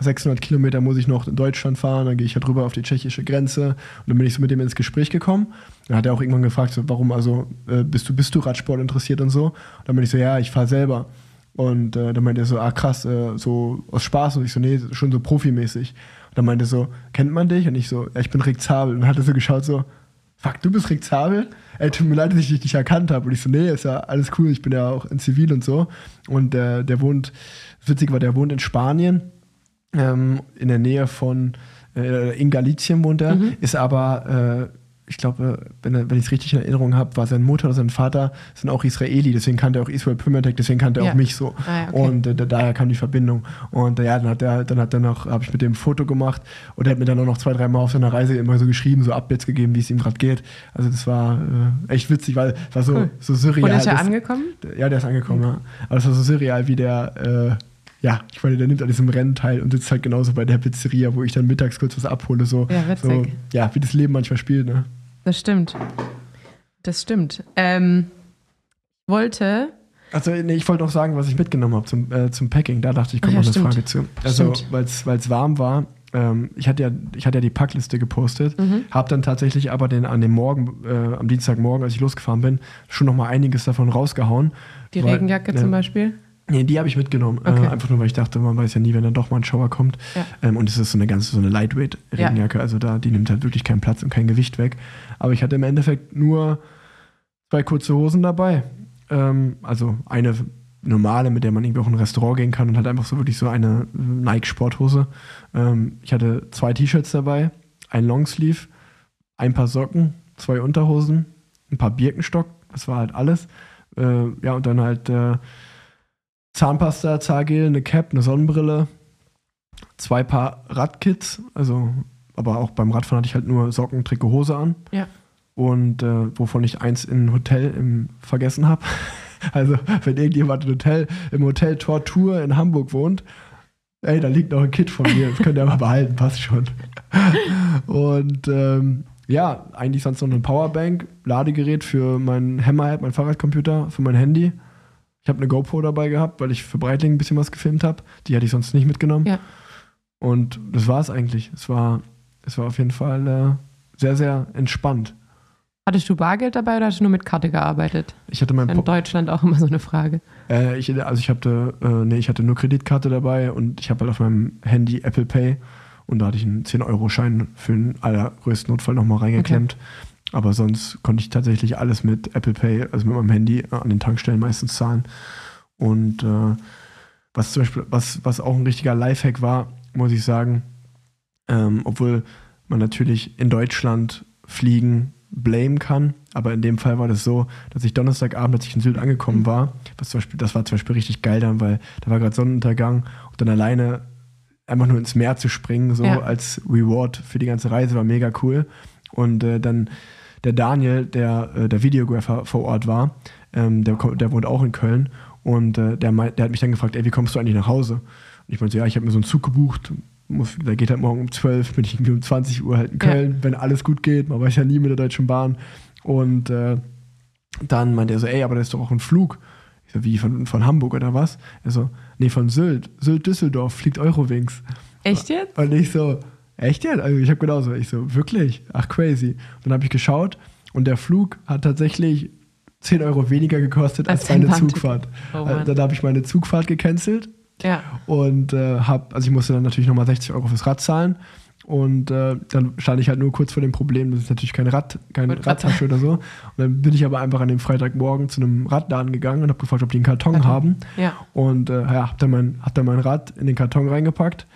600 Kilometer muss ich noch in Deutschland fahren, dann gehe ich halt rüber auf die tschechische Grenze und dann bin ich so mit ihm ins Gespräch gekommen. Dann hat er auch irgendwann gefragt, so, warum, also äh, bist du, bist du Radsport interessiert und so? Und dann bin ich so, ja, ich fahre selber. Und äh, dann meinte er so, ah krass, äh, so aus Spaß. Und ich so, nee, schon so profimäßig. Und dann meinte er so, kennt man dich? Und ich so, ja, ich bin Rick Zabel. Und dann hat er so geschaut, so, fuck, du bist Rick Zabel? Ey, tut mir leid, dass ich dich nicht erkannt habe. Und ich so, nee, ist ja alles cool, ich bin ja auch in Zivil und so. Und äh, der wohnt, witzig war, der wohnt in Spanien, ähm, in der Nähe von, äh, in Galicien wohnt er, mhm. ist aber äh, ich glaube, wenn, wenn ich es richtig in Erinnerung habe, war seine Mutter oder sein Vater sind auch Israeli, deswegen kannte er auch Israel Pimentek, deswegen kannte er ja. auch mich so. Ah, okay. Und äh, daher kam die Verbindung. Und äh, ja, dann hat er, dann hat er noch, habe ich mit dem ein Foto gemacht und er hat mir dann auch noch zwei, drei Mal auf seiner Reise immer so geschrieben, so Updates gegeben, wie es ihm gerade geht. Also das war äh, echt witzig, weil es war so, cool. so surreal. Und ist er angekommen? Ja, der ist angekommen, mhm. ja. Aber es war so surreal, wie der äh, ja, ich meine, der nimmt an diesem Rennen teil und sitzt halt genauso bei der Pizzeria, wo ich dann mittags kurz was abhole. So, ja, witzig. So, ja, wie das Leben manchmal spielt, ne? Das stimmt. Das stimmt. Ähm, wollte. Also, nee, ich wollte auch sagen, was ich mitgenommen habe zum, äh, zum Packing. Da dachte ich, kommt ja, noch eine Frage zu. Also, weil es warm war, ähm, ich, hatte ja, ich hatte ja die Packliste gepostet, mhm. habe dann tatsächlich aber den, an dem Morgen, äh, am Dienstagmorgen, als ich losgefahren bin, schon noch mal einiges davon rausgehauen. Die weil, Regenjacke äh, zum Beispiel? Nee, die habe ich mitgenommen. Äh, okay. Äh, einfach nur, weil ich dachte, man weiß ja nie, wenn dann doch mal ein Schauer kommt. Ja. Ähm, und es ist so eine ganze, so eine Lightweight-Regenjacke. Ja. Also da, die nimmt halt wirklich keinen Platz und kein Gewicht weg. Aber ich hatte im Endeffekt nur zwei kurze Hosen dabei. Ähm, also eine normale, mit der man irgendwie auch in ein Restaurant gehen kann und halt einfach so wirklich so eine Nike-Sporthose. Ähm, ich hatte zwei T-Shirts dabei, ein Longsleeve, ein paar Socken, zwei Unterhosen, ein paar Birkenstock. Das war halt alles. Äh, ja, und dann halt äh, Zahnpasta, Zahngel, eine Cap, eine Sonnenbrille, zwei Paar Radkits, also aber auch beim Radfahren hatte ich halt nur Socken, Trikot, Hose an. Ja. Und äh, wovon ich eins im Hotel im, vergessen habe. also, wenn irgendjemand im Hotel, im Hotel Tortur in Hamburg wohnt, ey, da liegt noch ein Kit von mir, das könnt ihr aber behalten, passt schon. Und ähm, ja, eigentlich sonst noch eine Powerbank, Ladegerät für mein Hammerhead, mein Fahrradcomputer, für mein Handy. Ich habe eine GoPro dabei gehabt, weil ich für Breitling ein bisschen was gefilmt habe. Die hatte ich sonst nicht mitgenommen. Ja. Und das war es eigentlich. Es war, es war auf jeden Fall äh, sehr, sehr entspannt. Hattest du Bargeld dabei oder hast du nur mit Karte gearbeitet? Ich hatte mein In Deutschland auch immer so eine Frage. Äh, ich, also ich hatte, äh, nee, ich hatte nur Kreditkarte dabei und ich habe halt auf meinem Handy Apple Pay und da hatte ich einen 10-Euro-Schein für den allergrößten Notfall nochmal reingeklemmt. Okay. Aber sonst konnte ich tatsächlich alles mit Apple Pay, also mit meinem Handy an den Tankstellen meistens zahlen. Und äh, was zum Beispiel, was, was auch ein richtiger Lifehack war, muss ich sagen, ähm, obwohl man natürlich in Deutschland fliegen blame kann. Aber in dem Fall war das so, dass ich Donnerstagabend, als ich in Sylt angekommen war, was zum Beispiel, das war zum Beispiel richtig geil dann, weil da war gerade Sonnenuntergang und dann alleine einfach nur ins Meer zu springen, so ja. als Reward für die ganze Reise, war mega cool. Und äh, dann der Daniel, der äh, der Videographer vor Ort war, ähm, der, der wohnt auch in Köln und äh, der, der hat mich dann gefragt, ey, wie kommst du eigentlich nach Hause? Und ich meinte, ja, ich habe mir so einen Zug gebucht, muss, der geht halt morgen um 12, bin ich irgendwie um 20 Uhr halt in Köln, ja. wenn alles gut geht. Man weiß ja nie mit der Deutschen Bahn. Und äh, dann meinte er so, ey, aber da ist doch auch ein Flug. Ich so, wie, von, von Hamburg oder was? Er so, nee, von Sylt. Sylt-Düsseldorf fliegt Eurowings. Echt jetzt? Und ich so, echt jetzt? Also ich habe genauso. Ich so, wirklich? Ach, crazy. Und dann habe ich geschaut und der Flug hat tatsächlich 10 Euro weniger gekostet als, als meine Zugfahrt. Oh, dann habe ich meine Zugfahrt gecancelt ja. Und äh, hab, also ich musste dann natürlich nochmal 60 Euro fürs Rad zahlen. Und äh, dann stand ich halt nur kurz vor dem Problem, das ist natürlich kein Rad, keine Radtasche oder so. Und dann bin ich aber einfach an dem Freitagmorgen zu einem Radladen gegangen und habe gefragt, ob die einen Karton, Karton. haben. Ja. Und äh, ja, hab dann, mein, hab dann mein Rad in den Karton reingepackt,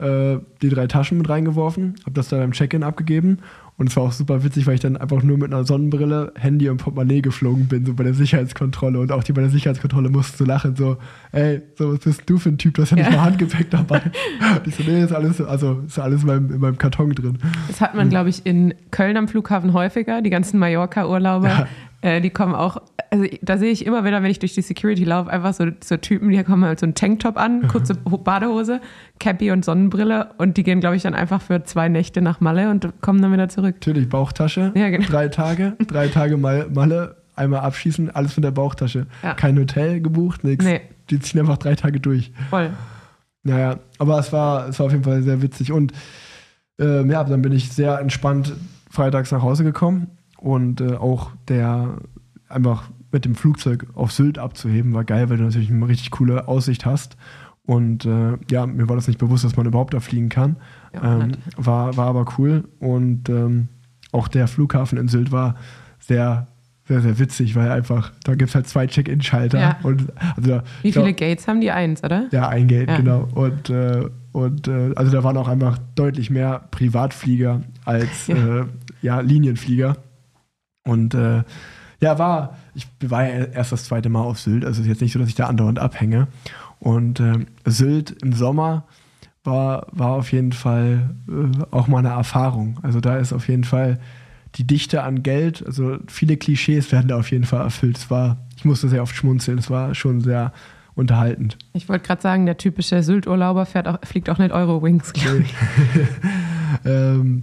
äh, die drei Taschen mit reingeworfen, habe das dann beim Check-in abgegeben und es war auch super witzig, weil ich dann einfach nur mit einer Sonnenbrille, Handy und Portemonnaie geflogen bin, so bei der Sicherheitskontrolle. Und auch die bei der Sicherheitskontrolle mussten so lachen, so, ey, so, was bist du für ein Typ, du hast ja nicht mal Handgepäck dabei. und ich so, nee, ist alles, also ist alles in meinem, in meinem Karton drin. Das hat man, mhm. glaube ich, in Köln am Flughafen häufiger, die ganzen Mallorca-Urlauber. Ja. Äh, die kommen auch, also da sehe ich immer wieder, wenn ich durch die Security laufe, einfach so, so Typen, die kommen halt so ein Tanktop an, kurze Badehose, Cappy und Sonnenbrille und die gehen, glaube ich, dann einfach für zwei Nächte nach Malle und kommen dann wieder zurück. Natürlich, Bauchtasche, ja, genau. drei Tage, drei Tage Malle, einmal abschießen, alles von der Bauchtasche. Ja. Kein Hotel gebucht, nichts. Nee. Die ziehen einfach drei Tage durch. Voll. Naja, aber es war, es war auf jeden Fall sehr witzig und äh, ja, dann bin ich sehr entspannt freitags nach Hause gekommen und äh, auch der einfach mit dem Flugzeug auf Sylt abzuheben war geil, weil du natürlich eine richtig coole Aussicht hast. Und äh, ja, mir war das nicht bewusst, dass man überhaupt da fliegen kann. Ja, ähm, war, war aber cool. Und ähm, auch der Flughafen in Sylt war sehr, sehr, sehr witzig, weil einfach, da gibt es halt zwei Check-In-Schalter. Ja. also, Wie viele glaub, Gates haben die? Eins, oder? Ja, ein Gate, ja. genau. Und, äh, und äh, also da waren auch einfach deutlich mehr Privatflieger als ja. Äh, ja Linienflieger. Und äh, ja, war, ich war ja erst das zweite Mal auf Sylt, also ist jetzt nicht so, dass ich da andauernd abhänge. Und äh, Sylt im Sommer war, war auf jeden Fall äh, auch mal eine Erfahrung. Also da ist auf jeden Fall die Dichte an Geld, also viele Klischees werden da auf jeden Fall erfüllt. Es war, ich musste sehr oft schmunzeln, es war schon sehr unterhaltend. Ich wollte gerade sagen, der typische Sylt-Urlauber fliegt auch nicht Eurowings, glaube ich. ähm,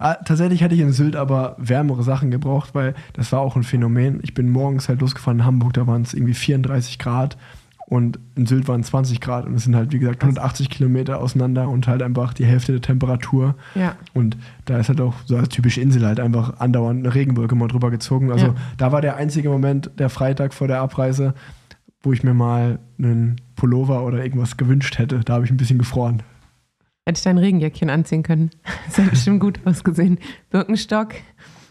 tatsächlich hätte ich in Sylt aber wärmere Sachen gebraucht, weil das war auch ein Phänomen. Ich bin morgens halt losgefahren in Hamburg, da waren es irgendwie 34 Grad und in Sylt waren 20 Grad und es sind halt, wie gesagt, 180 Kilometer auseinander und halt einfach die Hälfte der Temperatur. Ja. Und da ist halt auch so als typische Insel halt einfach andauernd eine Regenwolke mal drüber gezogen. Also ja. da war der einzige Moment, der Freitag vor der Abreise, wo ich mir mal einen Pullover oder irgendwas gewünscht hätte. Da habe ich ein bisschen gefroren. Hätte ich dein Regenjäckchen anziehen können. Das hätte bestimmt gut ausgesehen. Birkenstock,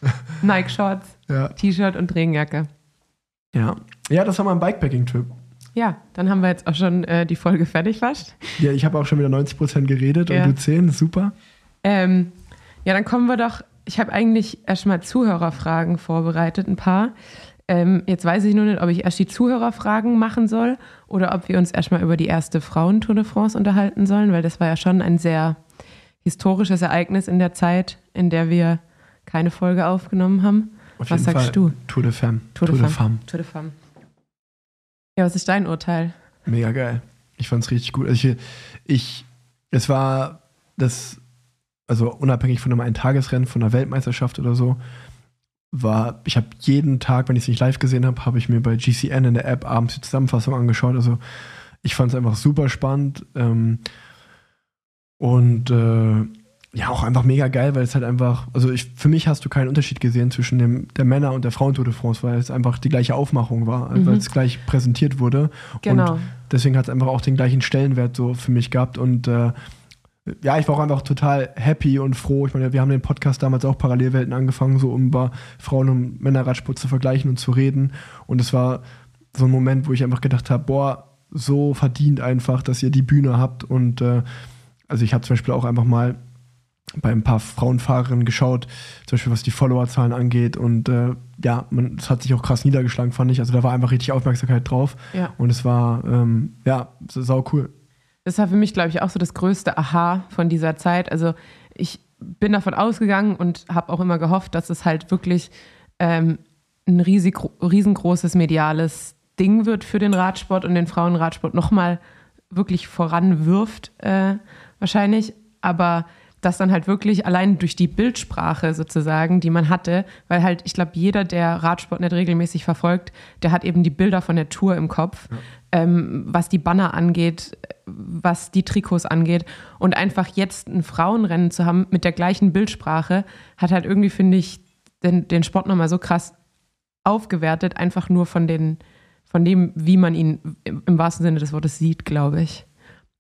Nike-Shorts, ja. T-Shirt und Regenjacke. Ja. Ja, das war mein Bikepacking-Trip. Ja, dann haben wir jetzt auch schon äh, die Folge fertig fast. Ja, ich habe auch schon wieder 90 Prozent geredet ja. und du 10, super. Ähm, ja, dann kommen wir doch. Ich habe eigentlich erstmal Zuhörerfragen vorbereitet, ein paar. Ähm, jetzt weiß ich nur nicht, ob ich erst die Zuhörerfragen machen soll oder ob wir uns erstmal über die erste Frauentour de France unterhalten sollen, weil das war ja schon ein sehr historisches Ereignis in der Zeit, in der wir keine Folge aufgenommen haben. Auf was sagst Fall. du? Tour de Femme. Tour de, Tour de Femme. Tour de Femme. Ja, was ist dein Urteil? Mega geil. Ich fand es richtig gut. Also ich, ich, es war das, also unabhängig von einem Eintagesrennen, von einer Weltmeisterschaft oder so, war, ich habe jeden Tag, wenn ich es nicht live gesehen habe, habe ich mir bei GCN in der App abends die Zusammenfassung angeschaut. Also ich fand es einfach super spannend. Ähm, und äh, ja, auch einfach mega geil, weil es halt einfach, also ich, für mich hast du keinen Unterschied gesehen zwischen dem, der Männer- und der Frauen-Tour de France, weil es einfach die gleiche Aufmachung war, mhm. weil es gleich präsentiert wurde. Genau. Und deswegen hat es einfach auch den gleichen Stellenwert so für mich gehabt und äh, ja, ich war auch einfach total happy und froh. Ich meine, wir haben den Podcast damals auch Parallelwelten angefangen, so um über Frauen- und Männerradsport zu vergleichen und zu reden. Und es war so ein Moment, wo ich einfach gedacht habe, boah, so verdient einfach, dass ihr die Bühne habt. Und äh, also ich habe zum Beispiel auch einfach mal bei ein paar Frauenfahrerinnen geschaut, zum Beispiel was die Followerzahlen angeht. Und äh, ja, man, das hat sich auch krass niedergeschlagen, fand ich. Also da war einfach richtig Aufmerksamkeit drauf. Ja. Und es war, ähm, ja, sau cool. Das war für mich, glaube ich, auch so das größte Aha von dieser Zeit. Also ich bin davon ausgegangen und habe auch immer gehofft, dass es halt wirklich ähm, ein riesig, riesengroßes mediales Ding wird für den Radsport und den Frauenradsport nochmal wirklich voranwirft, äh, wahrscheinlich. Aber das dann halt wirklich allein durch die Bildsprache sozusagen, die man hatte, weil halt, ich glaube, jeder, der Radsport nicht regelmäßig verfolgt, der hat eben die Bilder von der Tour im Kopf, ja. Ähm, was die Banner angeht, was die Trikots angeht. Und einfach jetzt ein Frauenrennen zu haben mit der gleichen Bildsprache, hat halt irgendwie, finde ich, den, den Sport nochmal so krass aufgewertet, einfach nur von den, von dem, wie man ihn im, wahrsten Sinne des Wortes sieht, glaube ich.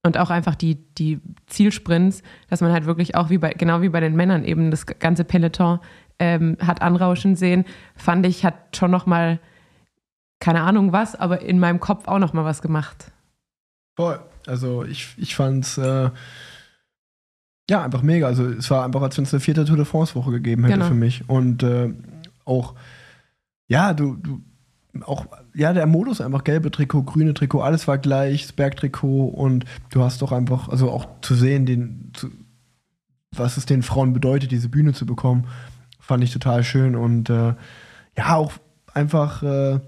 Und auch einfach die, die Zielsprints, dass man halt wirklich auch wie bei, genau wie bei den Männern eben das ganze Peloton ähm, hat anrauschen sehen, fand ich, hat schon nochmal, keine Ahnung was, aber in meinem Kopf auch nochmal was gemacht. Voll. Also ich, ich fand's äh, ja einfach mega. Also es war einfach, als wenn es eine vierte Tour de France-Woche gegeben hätte genau. für mich. Und äh, auch, ja, du, du auch, ja, der Modus einfach gelbe Trikot, grüne Trikot, alles war gleich, das Bergtrikot und du hast doch einfach, also auch zu sehen, den, zu, was es den Frauen bedeutet, diese Bühne zu bekommen, fand ich total schön und äh, ja, auch einfach, äh,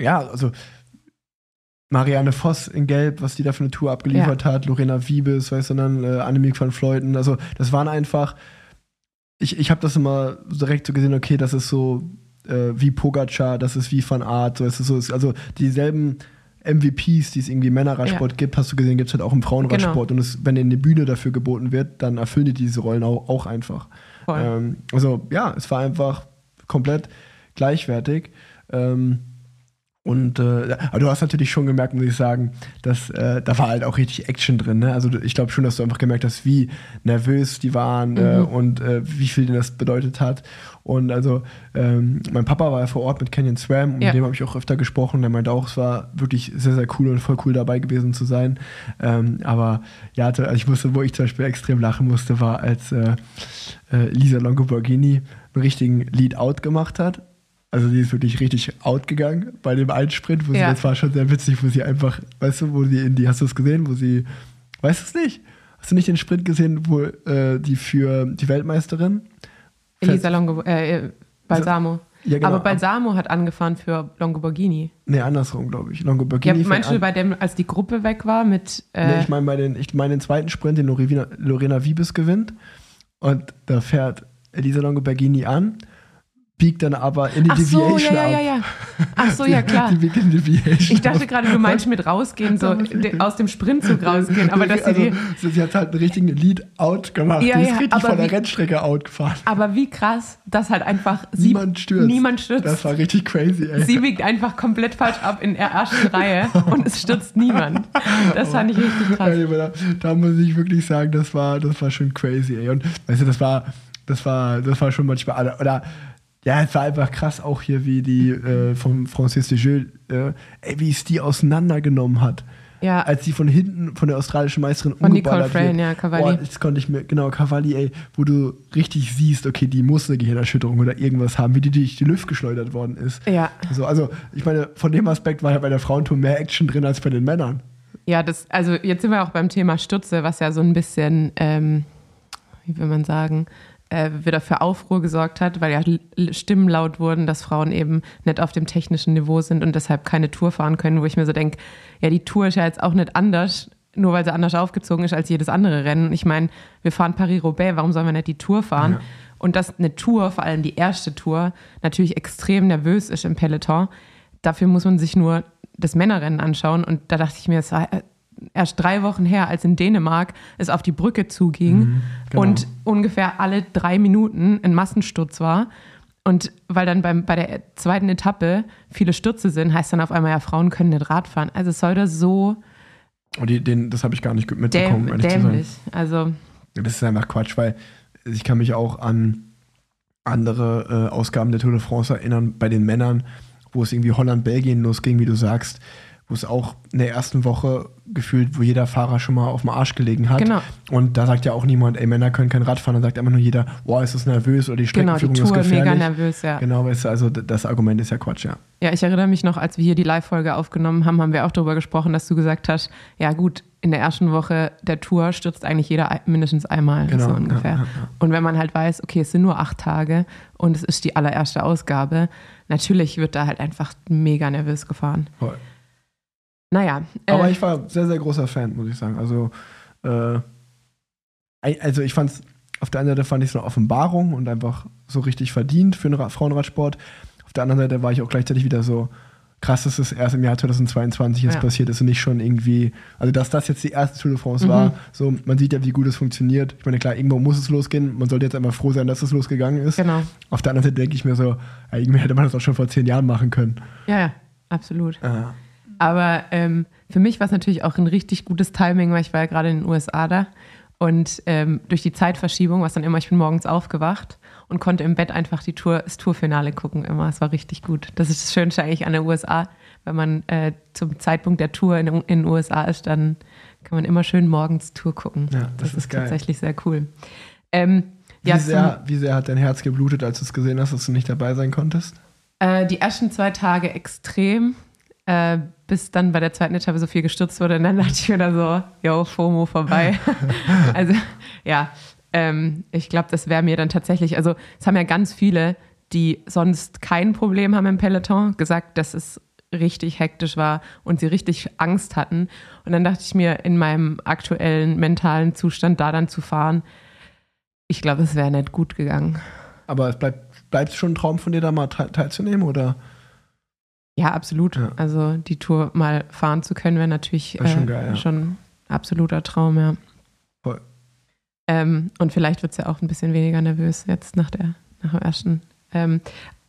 ja, also Marianne Voss in Gelb, was die da für eine Tour abgeliefert ja. hat, Lorena Wiebes, weißt du, dann äh, Annemiek van Fleuten, also das waren einfach, ich, ich habe das immer direkt so gesehen, okay, das ist so äh, wie Pogacar, das ist wie Van Art, so ist es so, also dieselben MVPs, die es irgendwie im Männerradsport ja. gibt, hast du gesehen, gibt es halt auch im Frauenradsport. Genau. Und es, wenn eine Bühne dafür geboten wird, dann erfüllen die diese Rollen auch, auch einfach. Ähm, also ja, es war einfach komplett gleichwertig. Ähm, und äh, aber du hast natürlich schon gemerkt, muss ich sagen, dass äh, da war halt auch richtig Action drin. Ne? Also ich glaube schon, dass du einfach gemerkt hast, wie nervös die waren äh, mhm. äh, und wie viel das bedeutet hat. Und also ähm, mein Papa war ja vor Ort mit Canyon Swam und ja. mit dem habe ich auch öfter gesprochen. Der meinte auch, es war wirklich sehr, sehr cool und voll cool dabei gewesen zu sein. Ähm, aber ja, also ich musste, wo ich zum Beispiel extrem lachen musste, war, als äh, äh, Lisa Longoborghini einen richtigen Lead-Out gemacht hat also sie ist wirklich richtig out gegangen bei dem einen Sprint, wo ja. sie, das war schon sehr witzig, wo sie einfach, weißt du, wo sie in die, hast du es gesehen, wo sie, weißt du es nicht? Hast du nicht den Sprint gesehen, wo äh, die für die Weltmeisterin? Elisa Longo, äh, Balsamo. Ja, genau. Aber Balsamo hat angefahren für Longoborghini. Nee, andersrum, glaube ich. Longoborghini. Ja, meinst du bei dem, als die Gruppe weg war mit. Äh nee, ich meine den, ich mein den zweiten Sprint, den Lorena, Lorena Wiebes gewinnt. Und da fährt Elisa Longoborghini an biegt dann aber in die Ach Deviation so, ja, ja, ja, ja. Ach so, ja, klar. Die, die in Deviation ich dachte gerade, du meinst mit rausgehen, so aus dem Sprintzug rausgehen. Aber dass also, sie, die, sie hat halt einen richtigen Lead-Out gemacht. Ja, die ist ja, richtig von der wie, Rennstrecke out gefahren. Aber wie krass, dass halt einfach sie, niemand stürzt. Niemand stürzt. Das war richtig crazy, ey. Sie biegt einfach komplett falsch ab in der ersten Reihe und es stürzt niemand. Das fand ich richtig krass. Ja, da, da, muss ich wirklich sagen, das war, das war schon crazy, ey. Und weißt du, das war, das war, das war schon manchmal, oder ja, es war einfach krass auch hier, wie die äh, von Francis de Gilles, äh, ey, wie es die auseinandergenommen hat. Ja. Als sie von hinten von der australischen Meisterin von umgeballert Nicole Frayne, ja, Cavalli. Boah, das konnte ich mir, genau, Cavalli, ey, wo du richtig siehst, okay, die muss eine Gehirnerschütterung oder irgendwas haben, wie die durch die Luft geschleudert worden ist. Ja. So, also, ich meine, von dem Aspekt war ja bei der Frauentour mehr Action drin als bei den Männern. Ja, das, also jetzt sind wir auch beim Thema Stütze, was ja so ein bisschen, ähm, wie will man sagen, äh, wieder für Aufruhr gesorgt hat, weil ja Stimmen laut wurden, dass Frauen eben nicht auf dem technischen Niveau sind und deshalb keine Tour fahren können, wo ich mir so denke, ja, die Tour ist ja jetzt auch nicht anders, nur weil sie anders aufgezogen ist als jedes andere Rennen. Ich meine, wir fahren Paris-Roubaix, warum sollen wir nicht die Tour fahren? Ja. Und dass eine Tour, vor allem die erste Tour, natürlich extrem nervös ist im Peloton. Dafür muss man sich nur das Männerrennen anschauen. Und da dachte ich mir, es war erst drei Wochen her, als in Dänemark es auf die Brücke zuging Mhm, genau. und ungefähr alle drei Minuten ein Massensturz war. Und weil dann beim, bei der zweiten Etappe viele Stürze sind, heißt dann auf einmal, ja, Frauen können nicht Rad fahren. Also es soll das so Und die, den, das habe ich gar nicht mitbekommen, däm ehrlich zu sein. dämlich. Also Das ist einfach Quatsch, weil ich kann mich auch an andere äh, Ausgaben der Tour de France erinnern, bei den Männern, wo es irgendwie Holland-Belgien losging, wie du sagst, wo es auch in der ersten Woche gefühlt, wo jeder Fahrer schon mal auf dem Arsch gelegen hat. Genau. Und da sagt ja auch niemand, ey, Männer können kein Rad fahren. Dann sagt immer nur jeder, boah, ist das nervös oder die genau, die Streckenführung Tour ist mega gefährlich. nervös, ja. Genau, weißt du, also das Argument ist ja Quatsch, ja. Ja, ich erinnere mich noch, als wir hier die Live-Folge aufgenommen haben, haben wir auch darüber gesprochen, dass du gesagt hast, ja gut, in der ersten Woche der Tour stürzt eigentlich jeder mindestens einmal, Genau, so ja, ungefähr. ja, ja. Und wenn man halt weiß, okay, es sind nur acht Tage und es ist die allererste Ausgabe, natürlich wird da halt einfach mega nervös gefahren. Voll. Naja. Aber äh, ich war sehr, sehr großer Fan, muss ich sagen. Also, äh, also ich fand es, auf der einen Seite fand ich es eine Offenbarung und einfach so richtig verdient für den Ra- Frauenradsport. Auf der anderen Seite war ich auch gleichzeitig wieder so, krass, dass es erst im Jahr 2022 jetzt Ja. passiert ist und nicht schon irgendwie, also dass das jetzt die erste Tour de France Mhm. war, so, man sieht ja, wie gut es funktioniert. Ich meine, klar, irgendwo muss es losgehen, man sollte jetzt einmal froh sein, dass es losgegangen ist. genau. Auf der anderen Seite denke ich mir so, ja, irgendwie hätte man das auch schon vor zehn Jahren machen können. Ja, ja, absolut. Ja. Aber ähm, für mich war es natürlich auch ein richtig gutes Timing, weil ich war ja gerade in den USA da. Und ähm, durch die Zeitverschiebung war es dann immer, ich bin morgens aufgewacht und konnte im Bett einfach die Tour, das Tourfinale gucken immer. Es war richtig gut. Das ist das Schönste eigentlich an der USA. Wenn man äh, zum Zeitpunkt der Tour in, in den USA ist, dann kann man immer schön morgens Tour gucken. Ja, das das, ist ist, geil. tatsächlich sehr cool. Ähm, Wie, ja, sehr, wie sehr hat dein Herz geblutet, als du es gesehen hast, dass du nicht dabei sein konntest? Äh, die ersten zwei Tage extrem, äh, bis dann bei der zweiten Etappe so viel gestürzt wurde. Und dann dachte ich mir da so, yo, FOMO vorbei. also, ja, ähm, ich glaube, das wäre mir dann tatsächlich, also es haben ja ganz viele, die sonst kein Problem haben im Peloton, gesagt, dass es richtig hektisch war und sie richtig Angst hatten. Und dann dachte ich mir, in meinem aktuellen mentalen Zustand da dann zu fahren, ich glaube, es wäre nicht gut gegangen. Aber es bleibt, bleibt schon ein Traum von dir, da mal te- teilzunehmen, oder? Ja, absolut. Ja. Also die Tour mal fahren zu können, wäre natürlich Wär schon äh, geil, ja. schon ein absoluter Traum, ja. Voll. Ähm, und vielleicht wird es ja auch ein bisschen weniger nervös jetzt nach, der, nach dem ersten. Ähm,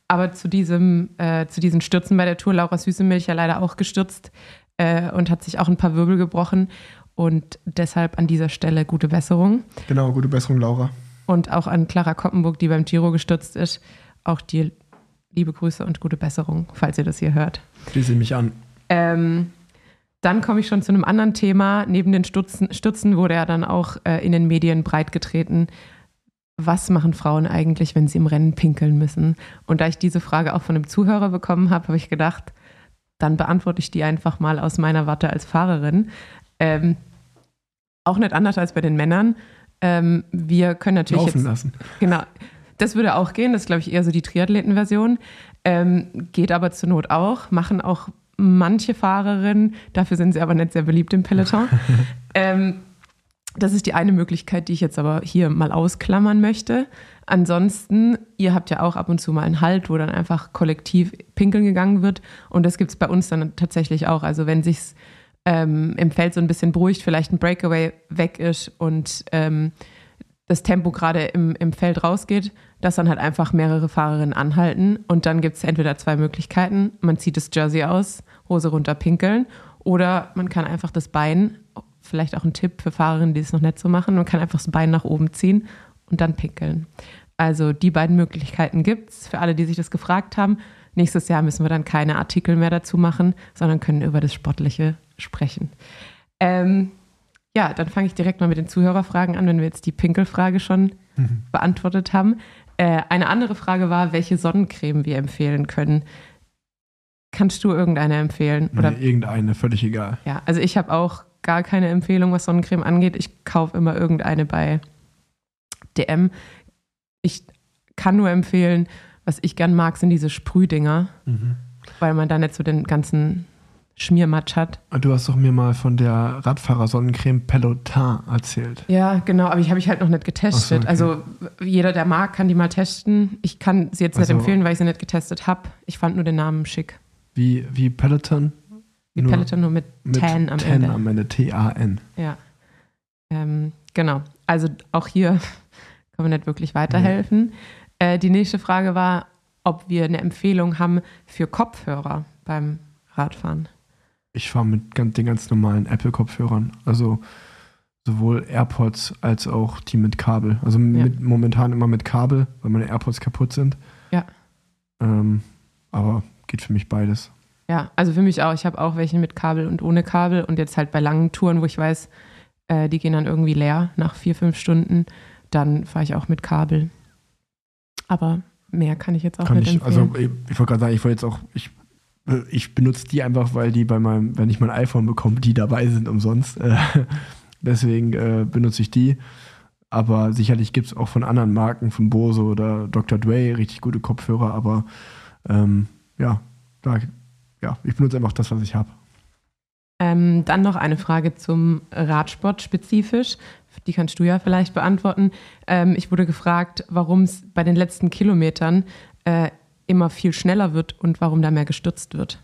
aber zu, diesem, äh, zu diesen Stürzen bei der Tour, Laura Süßemilch ja leider auch gestürzt äh, und hat sich auch ein paar Wirbel gebrochen. Und deshalb an dieser Stelle gute Besserung. Genau, gute Besserung, Laura. Und auch an Clara Koppenburg, die beim Giro gestürzt ist. Auch dir liebe Grüße und gute Besserung, falls ihr das hier hört. Schließe mich an. Ähm, dann komme ich schon zu einem anderen Thema. Neben den Stützen, Stützen wurde ja dann auch äh, in den Medien breitgetreten. Was machen Frauen eigentlich, wenn sie im Rennen pinkeln müssen? Und da ich diese Frage auch von einem Zuhörer bekommen habe, habe ich gedacht, dann beantworte ich die einfach mal aus meiner Warte als Fahrerin. Ähm, auch nicht anders als bei den Männern. Ähm, wir können natürlich Laufen jetzt, lassen. Genau. Das würde auch gehen. Das ist, glaube ich, eher so die Triathletenversion. Ähm, geht aber zur Not auch. Machen auch manche Fahrerinnen. Dafür sind sie aber nicht sehr beliebt im Peloton. ähm, das ist die eine Möglichkeit, die ich jetzt aber hier mal ausklammern möchte. Ansonsten, ihr habt ja auch ab und zu mal einen Halt, wo dann einfach kollektiv pinkeln gegangen wird. Und das gibt es bei uns dann tatsächlich auch. Also wenn sich's ähm, im Feld so ein bisschen beruhigt, vielleicht ein Breakaway weg ist und ähm, das Tempo gerade im, im Feld rausgeht, dass dann halt einfach mehrere Fahrerinnen anhalten und dann gibt es entweder zwei Möglichkeiten. Man zieht das Jersey aus, Hose runter pinkeln oder man kann einfach das Bein, vielleicht auch ein Tipp für Fahrerinnen, die es noch nicht so machen, man kann einfach das Bein nach oben ziehen und dann pinkeln. Also die beiden Möglichkeiten gibt es für alle, die sich das gefragt haben. Nächstes Jahr müssen wir dann keine Artikel mehr dazu machen, sondern können über das Sportliche sprechen. Ähm, ja, dann fange ich direkt mal mit den Zuhörerfragen an, wenn wir jetzt die Pinkelfrage schon Mhm. beantwortet haben. Äh, eine andere Frage war, welche Sonnencreme wir empfehlen können. Kannst du irgendeine empfehlen? Oder Nee, irgendeine, völlig egal. ja, also ich habe auch gar keine Empfehlung, was Sonnencreme angeht. Ich kaufe immer irgendeine bei DM. Ich kann nur empfehlen, was ich gern mag, sind diese Sprühdinger, weil man da nicht so den ganzen Schmiermatsch hat. Du hast doch mir mal von der Radfahrer-Sonnencreme Pelotin erzählt. Ja, genau, aber die habe ich halt noch nicht getestet. So, okay. Also jeder, der mag, kann die mal testen. Ich kann sie jetzt nicht Also- empfehlen, weil ich sie nicht getestet habe. Ich fand nur den Namen schick. Wie, wie Peloton? Wie Nur Peloton nur mit, Mit Tan am 10 Ende. am Ende. T-A-N. Ja. Ähm, genau. Also auch hier kann man nicht wirklich weiterhelfen. Äh, die nächste Frage war, ob wir eine Empfehlung haben für Kopfhörer beim Radfahren. Ich fahre mit den ganz normalen Apple-Kopfhörern. Also sowohl AirPods als auch die mit Kabel. Also mit, momentan immer mit Kabel, weil meine AirPods kaputt sind. Ja. Ähm, aber geht für mich beides. Ja, also für mich auch. Ich habe auch welche mit Kabel und ohne Kabel und jetzt halt bei langen Touren, wo ich weiß, äh, die gehen dann irgendwie leer nach vier, fünf Stunden, dann fahre ich auch mit Kabel. Aber mehr kann ich jetzt auch Kann nicht ich, empfehlen. also ich, ich wollte gerade sagen, ich wollte jetzt auch, ich, ich benutze die einfach, weil die bei meinem, wenn ich mein iPhone bekomme, die dabei sind umsonst. Äh, deswegen äh, benutze ich die. Aber sicherlich gibt es auch von anderen Marken, von Bose oder Dr. Dre, richtig gute Kopfhörer, aber ähm, ja, da, ja, ich benutze einfach das, was ich habe. Ähm, dann noch eine Frage zum Radsport spezifisch. Die kannst du ja vielleicht beantworten. Ähm, ich wurde gefragt, warum es bei den letzten Kilometern äh, immer viel schneller wird und warum da mehr gestürzt wird.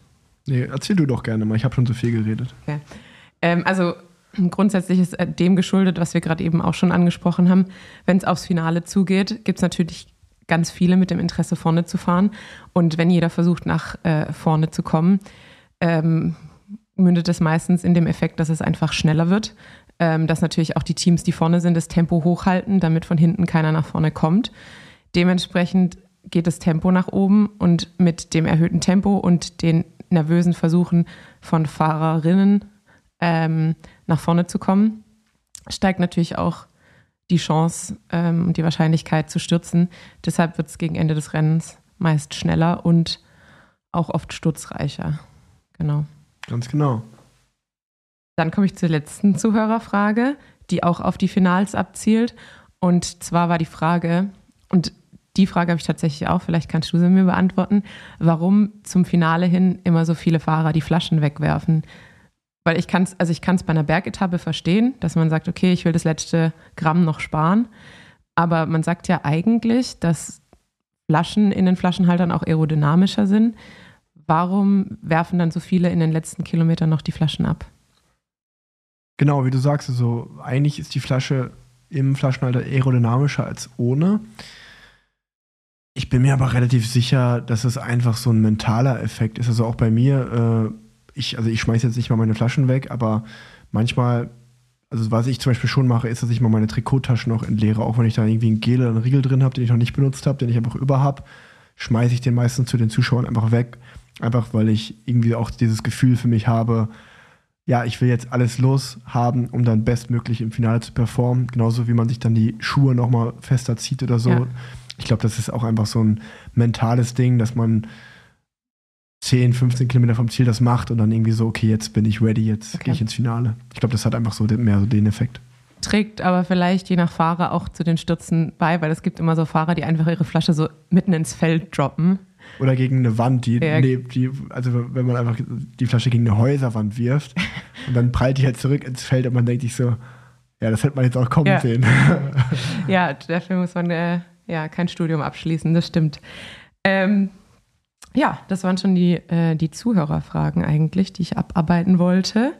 Nee, erzähl du doch gerne mal, ich habe schon so viel geredet. Ähm, also grundsätzlich ist äh, dem geschuldet, was wir gerade eben auch schon angesprochen haben. Wenn es aufs Finale zugeht, gibt es natürlich ganz viele mit dem Interesse, vorne zu fahren. Und wenn jeder versucht, nach äh, vorne zu kommen, ähm, mündet es meistens in dem Effekt, dass es einfach schneller wird. Ähm, dass natürlich auch die Teams, die vorne sind, das Tempo hochhalten, damit von hinten keiner nach vorne kommt. Dementsprechend geht das Tempo nach oben und mit dem erhöhten Tempo und den nervösen Versuchen von Fahrerinnen ähm, nach vorne zu kommen, steigt natürlich auch die Chance ähm, und die Wahrscheinlichkeit zu stürzen. Deshalb wird es gegen Ende des Rennens meist schneller und auch oft sturzreicher. Genau. Ganz genau. Dann komme ich zur letzten Zuhörerfrage, die auch auf die Finals abzielt. Und zwar war die Frage, und die Frage habe ich tatsächlich auch, vielleicht kannst du sie mir beantworten, warum zum Finale hin immer so viele Fahrer die Flaschen wegwerfen. Weil ich kann es, also ich kann es bei einer Bergetappe verstehen, dass man sagt, okay, ich will das letzte Gramm noch sparen. Aber man sagt ja eigentlich, dass Flaschen in den Flaschenhaltern auch aerodynamischer sind. Warum werfen dann so viele in den letzten Kilometern noch die Flaschen ab? Genau, wie du sagst, also eigentlich ist die Flasche im Flaschenhalter aerodynamischer als ohne. Ich bin mir aber relativ sicher, dass es einfach so ein mentaler Effekt ist. Also auch bei mir, äh, ich, also ich schmeiße jetzt nicht mal meine Flaschen weg, aber manchmal, also was ich zum Beispiel schon mache, ist, dass ich mal meine Trikottaschen noch entleere, auch wenn ich da irgendwie einen Gel oder einen Riegel drin habe, den ich noch nicht benutzt habe, den ich einfach über habe, schmeiße ich den meistens zu den Zuschauern einfach weg. Einfach weil ich irgendwie auch dieses Gefühl für mich habe, ja, ich will jetzt alles loshaben, um dann bestmöglich im Finale zu performen. Genauso wie man sich dann die Schuhe nochmal fester zieht oder so. Ja. Ich glaube, das ist auch einfach so ein mentales Ding, dass man 10, 15 Kilometer vom Ziel das macht und dann irgendwie so, okay, jetzt bin ich ready, jetzt Okay. gehe ich ins Finale. Ich glaube, das hat einfach so den, mehr so den Effekt. trägt aber vielleicht je nach Fahrer auch zu den Stürzen bei, weil es gibt immer so Fahrer, die einfach ihre Flasche so mitten ins Feld droppen. Oder gegen eine Wand, die, Ja. nee, die, also wenn man einfach die Flasche gegen eine Häuserwand wirft und dann prallt die halt zurück ins Feld und man denkt sich so, ja, das hätte man jetzt auch kommen Ja. sehen. Ja, dafür muss man äh, ja kein Studium abschließen, das stimmt. Ähm, ja, das waren schon die, äh, die Zuhörerfragen eigentlich, die ich abarbeiten wollte.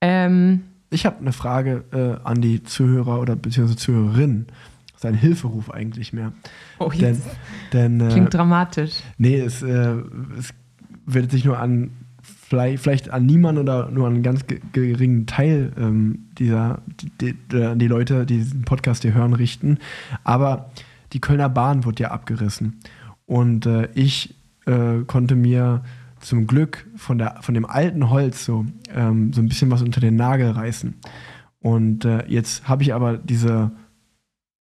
Ähm, Ich habe eine Frage äh, an die Zuhörer oder beziehungsweise Zuhörerinnen. Das ist ein Hilferuf eigentlich mehr. oh, Denn, jetzt denn äh, klingt dramatisch. nee, es, äh, es wird sich nur an vielleicht, vielleicht an niemanden oder nur an einen ganz ge- geringen Teil ähm, dieser die, die, die Leute, die diesen Podcast hier hören, richten. Aber die Kölner Bahn wurde ja abgerissen. Und äh, ich äh, konnte mir zum Glück von, der, von dem alten Holz so, ähm, so ein bisschen was unter den Nagel reißen. Und äh, jetzt habe ich aber diese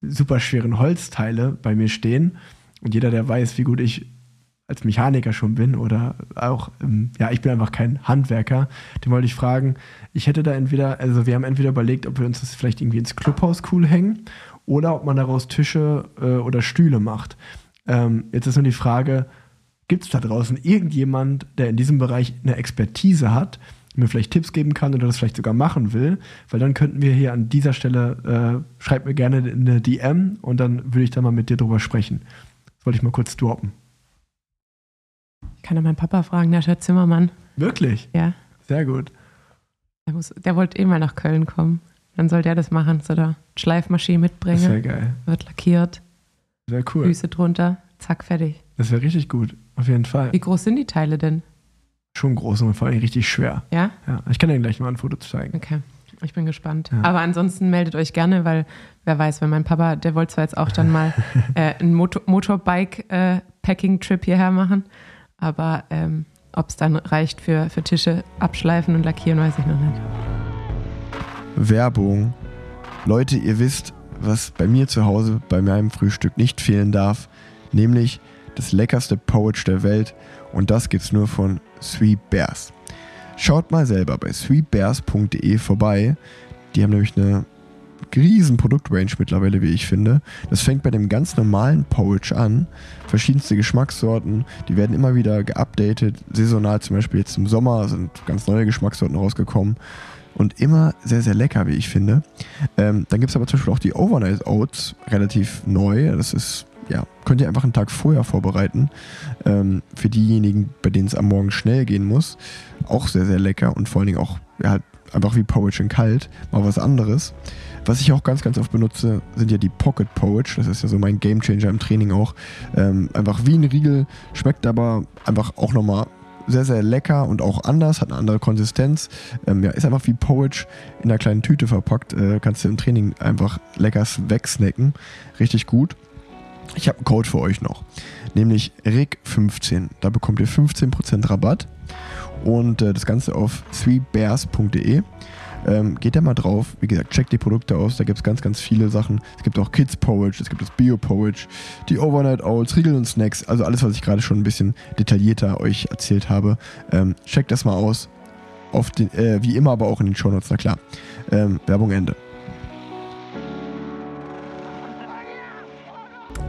super schweren Holzteile bei mir stehen. Und jeder, der weiß, wie gut ich als Mechaniker schon bin oder auch, ähm, ja, ich bin einfach kein Handwerker, den wollte ich fragen, ich hätte da entweder, also wir haben entweder überlegt, ob wir uns das vielleicht irgendwie ins Clubhaus cool hängen oder ob man daraus Tische äh, oder Stühle macht. Ähm, jetzt ist nur die Frage, gibt es da draußen irgendjemand, der in diesem Bereich eine Expertise hat, mir vielleicht Tipps geben kann oder das vielleicht sogar machen will, weil dann könnten wir hier an dieser Stelle, äh, schreib mir gerne eine DM und dann würde ich da mal mit dir drüber sprechen. Das wollte ich mal kurz droppen. Ich kann ja meinen Papa fragen, der ist ja Zimmermann. Wirklich? Ja. Sehr gut. Der, muss, der wollte eh mal nach Köln kommen. Dann soll der das machen, so der Schleifmaschine mitbringen. Das wäre geil. Wird lackiert, Sehr cool. Füße drunter, zack, fertig. Das wäre richtig gut. Auf jeden Fall. Wie groß sind die Teile denn? Schon groß und vor allem richtig schwer. Ja? Ja, ich kann dir gleich mal ein Foto zeigen. Okay. Ich bin gespannt. Ja. Aber ansonsten meldet euch gerne, weil wer weiß, wenn mein Papa, der wollte zwar jetzt auch dann mal äh, einen Motor Motorbike-Packing-Trip hierher machen, aber ähm, ob es dann reicht für, für Tische abschleifen und lackieren, weiß ich noch nicht. Werbung. Leute, ihr wisst, was bei mir zu Hause bei meinem Frühstück nicht fehlen darf, nämlich das leckerste Porridge der Welt und das gibt's nur von Sweet Bears. Schaut mal selber bei sweetbears.de vorbei. Die haben nämlich eine riesen Produktrange mittlerweile, wie ich finde. Das fängt bei dem ganz normalen Porridge an. Verschiedenste Geschmackssorten, die werden immer wieder geupdatet. Saisonal zum Beispiel jetzt im Sommer sind ganz neue Geschmackssorten rausgekommen. Und immer sehr, sehr lecker, wie ich finde. Ähm, dann gibt es aber zum Beispiel auch die Overnight Oats, relativ neu. Das ist, ja, könnt ihr einfach einen Tag vorher vorbereiten. Ähm, für diejenigen, bei denen es am Morgen schnell gehen muss. Auch sehr, sehr lecker und vor allen Dingen auch ja, halt einfach wie Porridge in kalt. Mal was anderes. Was ich auch ganz, ganz oft benutze, sind ja die Pocket Porridge. Das ist ja so mein Gamechanger im Training auch. Ähm, einfach wie ein Riegel, schmeckt aber einfach auch nochmal sehr, sehr lecker und auch anders, hat eine andere Konsistenz. Ähm, ja, ist einfach wie Porridge in einer kleinen Tüte verpackt. Äh, kannst du im Training einfach lecker wegsnacken. Richtig gut. Ich habe einen Code für euch noch, nämlich RIG15. Da bekommt ihr 15% Rabatt und äh, das Ganze auf sweetbears.de. Ähm, geht da mal drauf. Wie gesagt, checkt die Produkte aus. Da gibt es ganz, ganz viele Sachen. Es gibt auch Kids Porridge, es gibt das Bio Porridge, die Overnight Owls, Riegel und Snacks. Also alles, was ich gerade schon ein bisschen detaillierter euch erzählt habe. Ähm, checkt das mal aus. Auf den, äh, wie immer aber auch in den Shownotes, na klar. Ähm, Werbung Ende.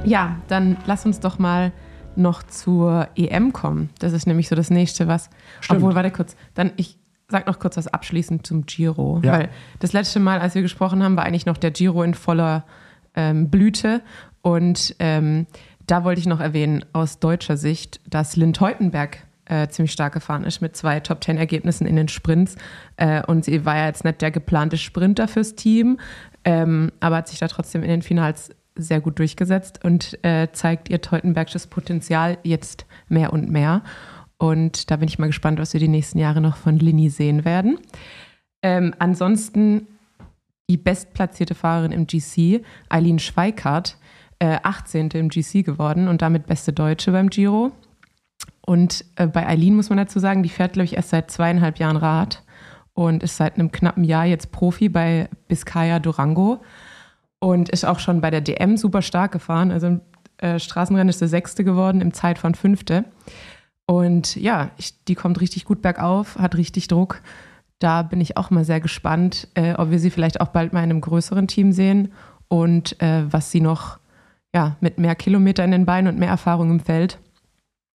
Ja, dann lass uns doch mal noch zur EM kommen. Das ist nämlich so das nächste, was. Stimmt. Obwohl, warte kurz. Dann ich sag noch kurz was abschließend zum Giro. Ja. Weil das letzte Mal, als wir gesprochen haben, war eigentlich noch der Giro in voller ähm, Blüte. Und ähm, da wollte ich noch erwähnen, aus deutscher Sicht, dass Lynn Teutenberg äh, ziemlich stark gefahren ist mit zwei Top Ten Ergebnissen in den Sprints. Äh, und sie war ja jetzt nicht der geplante Sprinter fürs Team, ähm, aber hat sich da trotzdem in den Finals sehr gut durchgesetzt und äh, zeigt ihr Teutenbergsches Potenzial jetzt mehr und mehr. Und da bin ich mal gespannt, was wir die nächsten Jahre noch von Lini sehen werden. Ähm, ansonsten die bestplatzierte Fahrerin im GC, Eileen Schweikart, äh, 18. im GC geworden und damit beste Deutsche beim Giro. Und äh, bei Eileen muss man dazu sagen, die fährt, glaube ich, erst seit zweieinhalb Jahren Rad und ist seit einem knappen Jahr jetzt Profi bei Biscaya Durango und ist auch schon bei der DM super stark gefahren. Also im äh, Straßenrennen ist sie Sechste geworden, im Zeit von Fünfte. Und ja, ich, die kommt richtig gut bergauf, hat richtig Druck. Da bin ich auch mal sehr gespannt, äh, ob wir sie vielleicht auch bald mal in einem größeren Team sehen und äh, was sie noch ja, mit mehr Kilometer in den Beinen und mehr Erfahrung im Feld